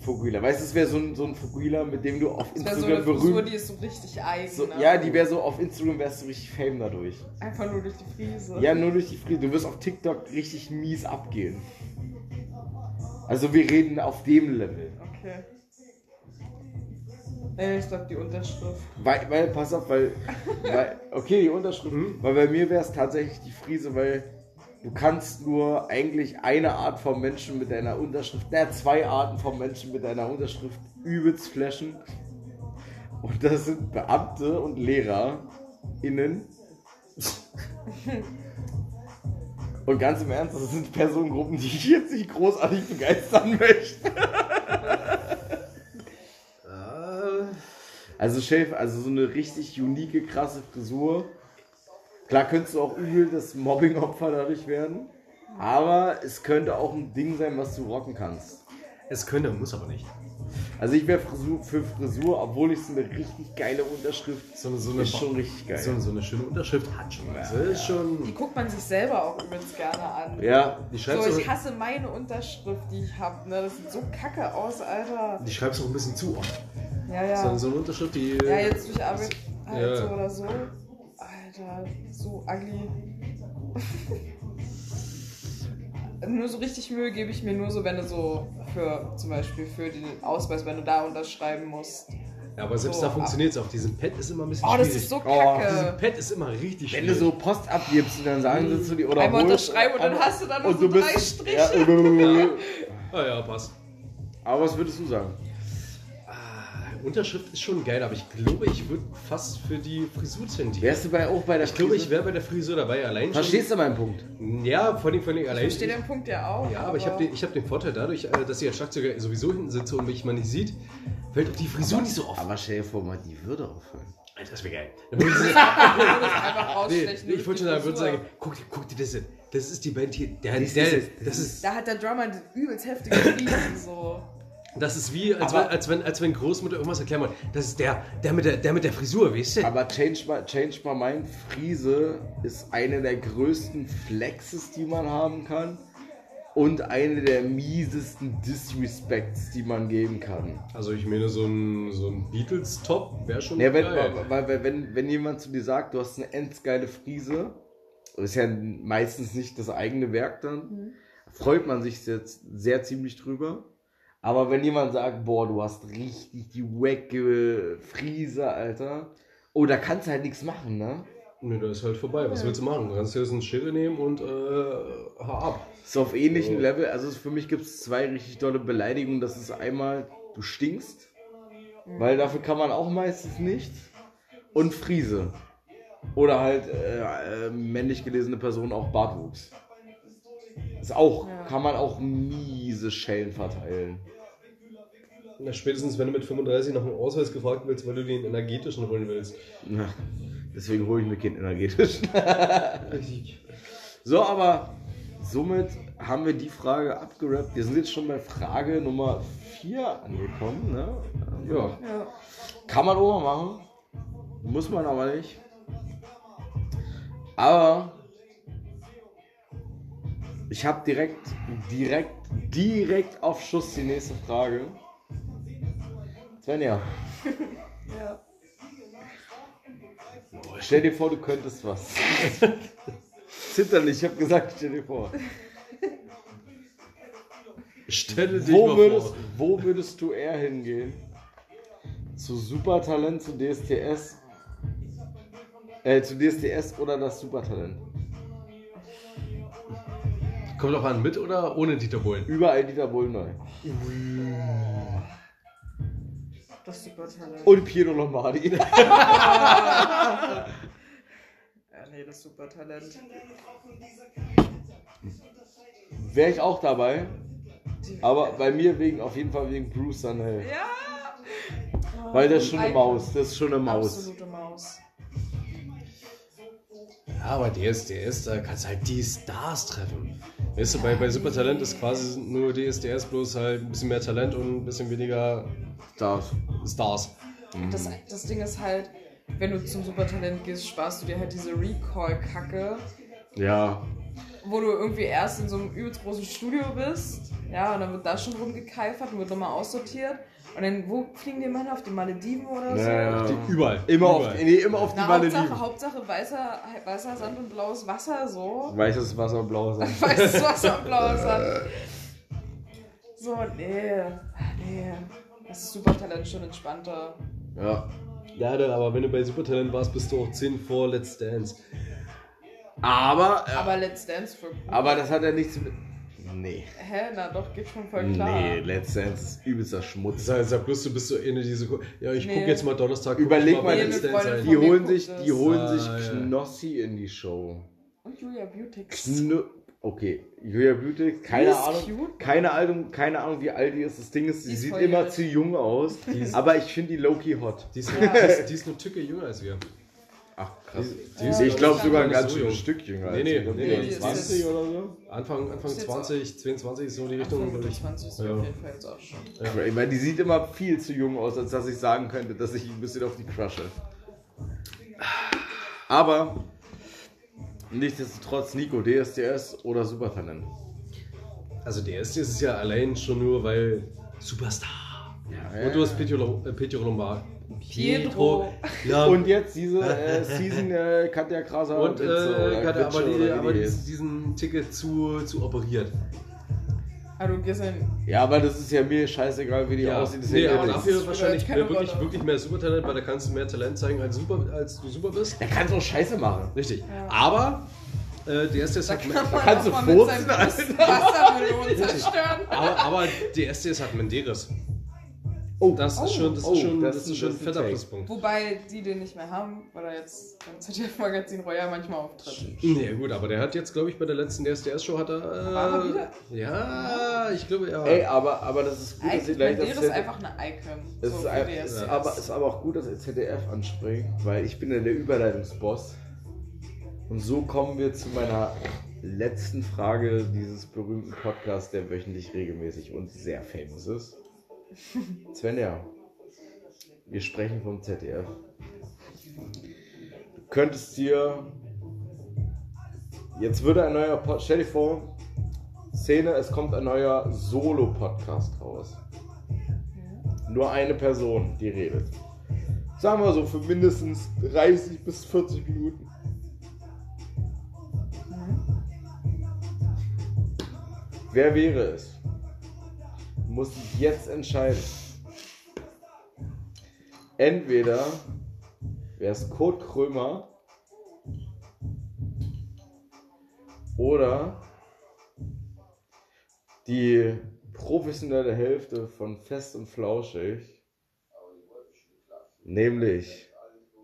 Fukuhila. Weißt du, es wäre so ein, so ein Fukuhila, mit dem du auf Das wäre so Instagram eine Frisur, berühmt die ist so richtig eigen. so, ne? Ja, die wäre so, auf Instagram wärst du richtig fame dadurch. Einfach nur durch die Friese. Ja, nur durch die Friede. Du wirst auf TikTok richtig mies abgehen. Also wir reden auf dem Level. Okay. Nee, ich glaube die Unterschrift. Weil, weil pass auf, weil, weil okay, die Unterschrift, weil bei mir wäre es tatsächlich die Friese, weil du kannst nur eigentlich eine Art von Menschen mit deiner Unterschrift, na, zwei Arten von Menschen mit deiner Unterschrift übelst flashen. Und das sind Beamte und Lehrer innen. Und ganz im Ernst, das sind Personengruppen, die ich jetzt nicht großartig begeistern möchte. Also Chef, also so eine richtig unique, krasse Frisur. Klar könntest du auch übel das Mobbing-Opfer dadurch werden. Aber es könnte auch ein Ding sein, was du rocken kannst. Es könnte, muss aber nicht. Also ich wäre Frisur, für Frisur, obwohl ich so eine richtig geile Unterschrift So eine, so eine, ist schon richtig geil. so, so eine schöne Unterschrift hat schon was. Ist Die schon. guckt man sich selber auch übrigens gerne an. Ja, Die schreibst, So, ich hasse meine Unterschrift, die ich habe. Ne? Das sieht so kacke aus, Alter. die schreibst du auch ein bisschen zu oft. Ja, ja. So, so eine Unterschrift, die. Ja, jetzt durch Arbeit halt Ja. so oder so. Alter, so ugly. nur so richtig Mühe gebe ich mir nur so, wenn du so für zum Beispiel für den Ausweis, wenn du da unterschreiben musst. Ja, aber selbst So, da funktioniert es auch. Diesen Pad ist immer ein bisschen Oh, das schwierig. ist so Oh, Diesen kacke. Pad ist immer richtig wenn schwierig. du so Post abgibst und dann sagen sie zu dir oder Einmal holst- unterschreiben und dann hast du dann noch und so du drei bist, Striche. Ja, äh, Ah ja, passt. aber was würdest du sagen? Unterschrift ist schon geil, aber ich glaube, ich würde fast für die Frisur tendieren. Wärst du bei, auch bei der Ich glaube, ich wäre bei der Frisur dabei allein Verstehst du meinen Punkt? schon. Ja, vor allem, vor allem Ich allein. verstehe den Punkt ja auch. Ja, aber ich habe den, ich hab den Vorteil dadurch, äh, dass ich als Schlagzeuger sowieso hinten sitze und mich mal nicht sieht, fällt auch die Frisur nicht so auf. Aber stell dir vor, mal die würde auffallen. Alter, das wäre geil. Dann würde ich, Ich würde es einfach nee, rausstechen. nee, ich wollte schon sagen, würde Frisur. sagen, guck, dir- guck dir das an. Das ist die Band hier. Der, der, das, das ist, Da hat der Drummer übelst heftigen Friesen so. Das ist wie, als, Aber- wenn, als, wenn, als wenn Großmutter irgendwas erklären wollte. Das ist der, der, mit der, der mit der Frisur, weißt du? Aber Change My, Change My Mind Friese ist eine der größten Flexes, die man haben kann. Und eine der miesesten Disrespects, die man geben kann. Also ich meine, so ein, so ein Beatles-Top wäre schon Ja, wenn, geil. weil, weil, wenn, wenn jemand zu dir sagt, du hast eine endgeile Friese, das ist ja meistens nicht das eigene Werk dann, freut man sich jetzt sehr ziemlich drüber. Aber wenn jemand sagt, boah, du hast richtig die wacke Friese, Alter, oh, da kannst du halt nichts machen, ne? Nee, da ist halt vorbei. Was willst du machen? Du kannst dir jetzt einen Schere nehmen und äh, hau ab. Ist auf ähnlichem So. Level, also für mich gibt es zwei richtig tolle Beleidigungen. Das ist einmal, du stinkst, weil dafür kann man auch meistens nichts. Und Friese. Oder halt äh, äh, männlich gelesene Person auch Bartwuchs. Ist auch, Ja. kann man auch miese Schellen verteilen. Na, spätestens, wenn du mit 35 nach einem Ausweis gefragt willst, weil du den energetischen holen willst. Na, deswegen hole ich mir Kind energetisch. Richtig. So, aber somit haben wir die Frage abgerappt. Wir sind jetzt schon bei Frage Nummer 4 angekommen. Ne? Ja. Ja. Kann man auch mal machen. Muss man aber nicht. Aber ich habe direkt, direkt, direkt auf Schuss die nächste Frage. Svenja, Ja. stell dir vor, du könntest was. Zitter nicht, ich habe gesagt, stell dir vor. Stelle dich Wo mal würdest, vor. wo würdest du eher hingehen? Zu Supertalent, zu DSTS Äh, zu DSDS oder das Supertalent? Kommt auch an, mit oder ohne Dieter Bohlen? Überall Dieter Bohlen neu. Das Supertalent. Und Piero Lombardi. Ja, nee, das Supertalent. Wäre ich auch dabei. Aber bei mir wegen, auf jeden Fall wegen Bruce Sanel. Ja! Weil das ist schon eine Ein- Maus. Das ist schon eine Maus. Absolute Maus. Ja, aber DSDS, da kannst du halt die Stars treffen. Weißt du, bei, bei Supertalent ist quasi nur DSDS bloß halt ein bisschen mehr Talent und ein bisschen weniger Stars. Stars. Das, das Ding ist halt, wenn du zum Supertalent gehst, sparst du dir halt diese Recall-Kacke, Ja. wo du irgendwie erst in so einem übelst großen Studio bist, ja, und dann wird da schon rumgekeifert und wird nochmal aussortiert. Und dann, wo fliegen die Männer? Auf die Malediven oder so? Ja, ja. Die, überall. Immer auf, überall. nee, immer auf die Na, Malediven. Hauptsache, Hauptsache weißer, weißer Sand und blaues Wasser, so. Weißes Wasser, blaues Sand. Weißes Wasser und blaues Sand. So, nee, nee. Das ist Supertalent schon entspannter. Ja. Ja, dann, aber wenn du bei Supertalent warst, bist du auch 10 vor Let's Dance. Aber, äh, Aber Let's Dance für aber das hat ja nichts mit. Nee. Hä? Na doch, geht schon voll klar. Nee, Let's Dance ist übelster Schmutz. Sag, sag bloß, du bist so eine diese. Ja, ich Nee. guck jetzt mal Donnerstag. Überleg mal, die- Let's Dance. Die holen sich, das. die holen Ah, sich ja. Knossi in die Show. Und Julia Beautix. Kno okay, Julia Beauty, keine ist Ahnung, cute. keine Ahnung, keine Ahnung, wie alt die ist. Das Ding ist, sie Die sieht immer zu jung aus, aber ich finde die Loki hot. Die ist, Ja. die, ist, die ist eine Tücke jünger als wir. Ach krass. Die Ja, ist, ich glaube ist sogar gar ein ganz so. Stück jünger. Nee, als nee, nee, nee, die ist 20 jetzt- oder so. Anfang, Anfang Ist jetzt 20, 22, so die Richtung. ich. 25 ist Ja. auf jeden Fall jetzt auch schon. Ich meine, die sieht immer viel zu jung aus, als dass ich sagen könnte, dass ich ein bisschen auf die crushe. Aber nichtsdestotrotz Nico, DSDS oder Supertalent. Also der erste ist ja allein schon nur, weil Superstar. Ja, Und du hast Pietro, äh, Pietro Lombardi. Pietro. Ja, Und jetzt diese äh, Season äh, Katja Kraser und Witze äh, hat er aber, die, aber die diesen, ist. Ticket zu, zu operiert. Ah, du gehst in. Ja, aber das ist ja mir scheißegal, wie die aussieht. Das ist nee, ja aber dafür nichts. wahrscheinlich keine mehr, wirklich, Rolle. wirklich mehr Supertalent, weil da kannst du mehr Talent zeigen, als, super, als du super bist. Er kann so Scheiße machen. Richtig. Ja. Aber äh, der erste ist Da halt kann man kannst auch du furzen, Wassermelonen zerstören. aber, aber der erste ist halt Menderes. Oh, Das oh, ist schon, das oh, ist schon, das ist ist schon ein fetter. Pluspunkt. Wobei die den nicht mehr haben, weil er jetzt beim ZDF-Magazin Royal manchmal auftritt. Ja gut, aber der hat jetzt, glaube ich, bei der letzten DSDS-Show hat er... Äh, War er wieder? Ja, ich glaube, ja. Ey, aber, aber das ist gut, dass ihr gleich das ist einfach eine Icon. Es so ist, ein, ist, aber, ist aber auch gut, dass ihr ZDF anspringt, weil ich bin ja der Überleitungsboss. Und so kommen wir zu meiner letzten Frage dieses berühmten Podcasts, der wöchentlich regelmäßig und sehr famous ist. Svenja, wir sprechen vom ZDF. Du könntest dir. Jetzt würde ein neuer Pod. Stell dir vor, Szene, es kommt ein neuer Solo-Podcast raus nur eine Person, die redet. Sagen wir so für mindestens 30 bis 40 Minuten. Wer wäre es? Du musst dich jetzt entscheiden. Entweder wäre es Kurt Krömer oder die professionelle Hälfte von Fest und Flauschig, nämlich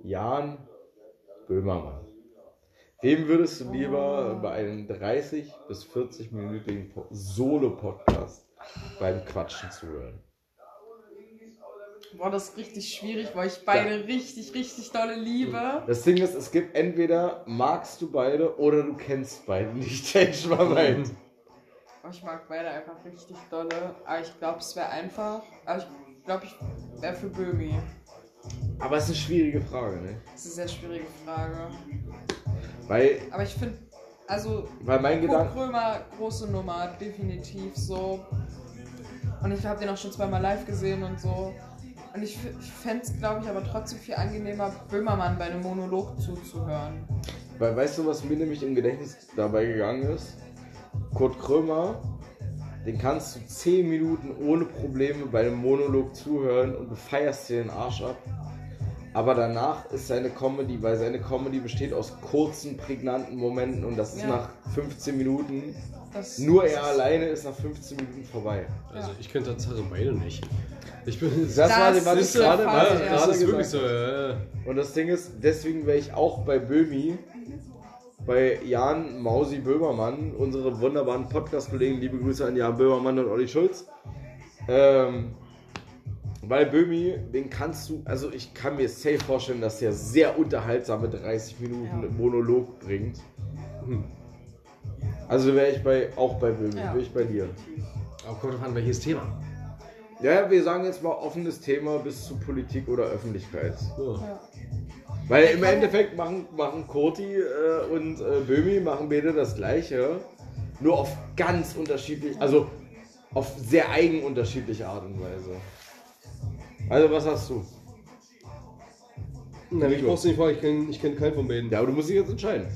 Jan Böhmermann. Wem würdest du lieber bei einem 30 bis 40-minütigen Po- Solo-Podcast beim Quatschen zuhören? Boah, das ist richtig schwierig, weil ich beide richtig, richtig dolle liebe. Das Ding ist, es gibt entweder magst du beide oder du kennst beide nicht. Change my mind. Ich mag beide einfach richtig dolle. Aber ich glaube, es wäre einfach. Aber ich glaube, ich wäre für Böhmi. Aber es ist eine schwierige Frage, ne? Das ist eine sehr schwierige Frage. Weil, Aber ich finde, also weil mein Gedanke. Krömer, große Nummer, definitiv so. Und ich habe den auch schon zweimal live gesehen und so. Und ich, ich fände es, glaube ich, aber trotzdem viel angenehmer, Böhmermann bei einem Monolog zuzuhören. Weil weißt du, was mir nämlich im Gedächtnis dabei gegangen ist? Kurt Krömer, den kannst du 10 Minuten ohne Probleme bei einem Monolog zuhören und du feierst dir den Arsch ab. Aber danach ist seine Comedy, weil seine Comedy besteht aus kurzen, prägnanten Momenten und das ist Ja. nach 15 Minuten, Das, nur das er ist- alleine ist nach 15 Minuten vorbei. Also ich kenne tatsächlich beide nicht. Ich bin. Das, war, Das was ich gerade Fall, ja. das gerade ist wirklich so. gesagt Ja. Und das Ding ist, deswegen wäre ich auch bei Böhmi, bei Jan Mausi Böhmermann, unsere wunderbaren Podcast-Kollegen, liebe Grüße an Jan Böhmermann und Olli Schulz. Ähm, weil Böhmi, den kannst du, also ich kann mir safe vorstellen, dass der sehr unterhaltsame 30 Minuten Ja. Monolog bringt. Also wäre ich bei, auch bei Böhmi, Ja. wäre ich bei dir. Aber kommt drauf an, welches Thema. Ja, wir sagen jetzt mal offenes Thema bis zu Politik oder Öffentlichkeit. So. Ja. Weil im Endeffekt machen, machen Koti äh, und äh, Böhmi machen beide das gleiche, nur auf ganz unterschiedlich, also auf sehr eigen unterschiedliche Art und Weise. Also was hast du? Na, ich brauch's nicht fragen, ich kenne ich kenn keinen von beiden. Ja, aber du musst dich jetzt entscheiden.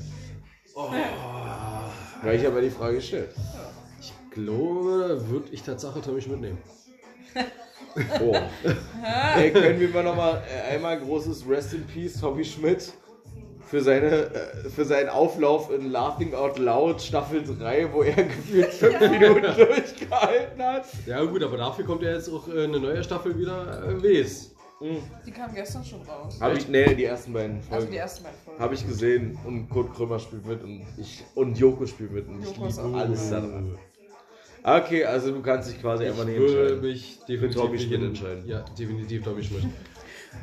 Weil ich habe ja die Frage gestellt. Ich glaube, würde ich Tatsache Tommy Schmidt nehmen. Oh. Ey, können wir mal nochmal einmal großes Rest in Peace Tommy Schmidt für, seine, äh, für seinen Auflauf in Laughing Out Loud Staffel 3, wo er gefühlt fünf Minuten durchgehalten hat. Ja gut, aber dafür kommt ja jetzt auch äh, eine neue Staffel wieder. Äh, Wes. Die kam gestern schon raus. Hab ich, nee, die ersten beiden Also Folgen. die ersten beiden Folgen. Habe ich gesehen und Kurt Krömer spielt mit und ich und Joko spielt mit und ich Joko ist liebe auch alles daran. Okay, also du kannst dich quasi einfach Ich nicht würde entscheiden. mich definitiv Tommy nicht entscheiden. Ja, definitiv Tommy Schmidt.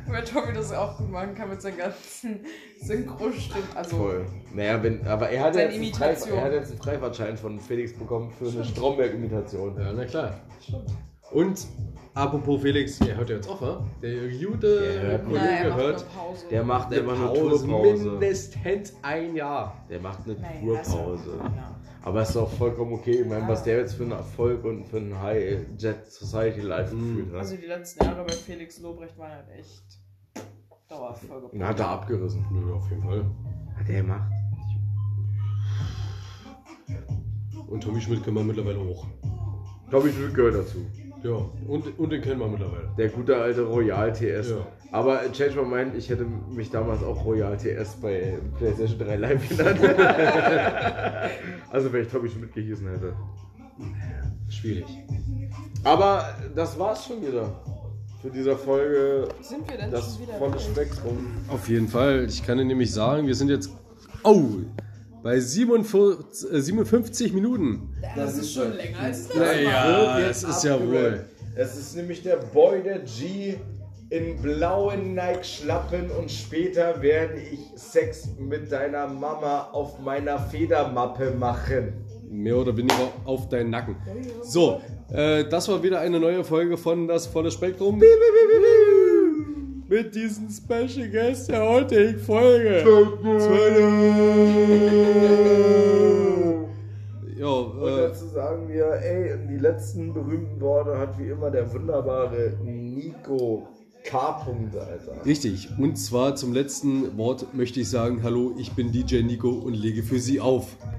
Weil Tommy das auch gut machen kann mit seinen ganzen Synchro-Stimmen. Also, Voll. Naja, wenn, aber er hat, Seine jetzt einen Freif- Imitation. er hat jetzt einen Freifahrtschein von Felix bekommen für eine Stromberg-Imitation. Ja, na klar. Und apropos Felix, der hört ja jetzt auf, wa? Der gute Der hört Kollege hört eine Pause. Der macht eine immer eine Pause, Tourpause. mindestens ein Jahr. Der macht eine Nein, Tourpause. ja- Aber ist doch vollkommen okay. Ich meine, Ja. was der jetzt für einen Erfolg und für einen High Jet Society Live gefühlt hat. Also die letzten Jahre bei Felix Lobrecht waren halt echt Dauerfolge. Den hat er abgerissen. Nö, auf jeden Fall. Hat er gemacht? Und Tommy Schmidt kennen wir mittlerweile auch. Tommy Schmidt gehört dazu. Ja, und, und den kennen wir mittlerweile. Der gute alte Royal TS. Ja. Aber äh, Change My Mind, ich hätte mich damals auch Royal TS bei PlayStation 3 Live genannt. also wenn ich Tommy Schmidt gehießen hätte. Schwierig. Aber das war's schon wieder. Für diese Folge Sind wir denn das schon wieder volle? Spektrum. Auf jeden Fall. Ich kann dir nämlich sagen, wir sind jetzt. Oh! Bei 47, äh, 57 Minuten. Das ist schon länger als das. Naja, Wird es jetzt ist ja wohl. Es ist nämlich der Boy der G in blauen Nike-Schlappen und später werde ich Sex mit deiner Mama auf meiner Federmappe machen. Mehr oder weniger auf deinen Nacken. So, äh, das war wieder eine neue Folge von Das volle Spektrum. Mit diesem Special Guest der heutigen Folge. Ja, Und äh, dazu sagen wir, ey, die letzten berühmten Worte hat wie immer der wunderbare Nico K. Alter. richtig. Und zwar zum letzten Wort möchte ich sagen, hallo, ich bin DJ Nico und lege für Sie auf.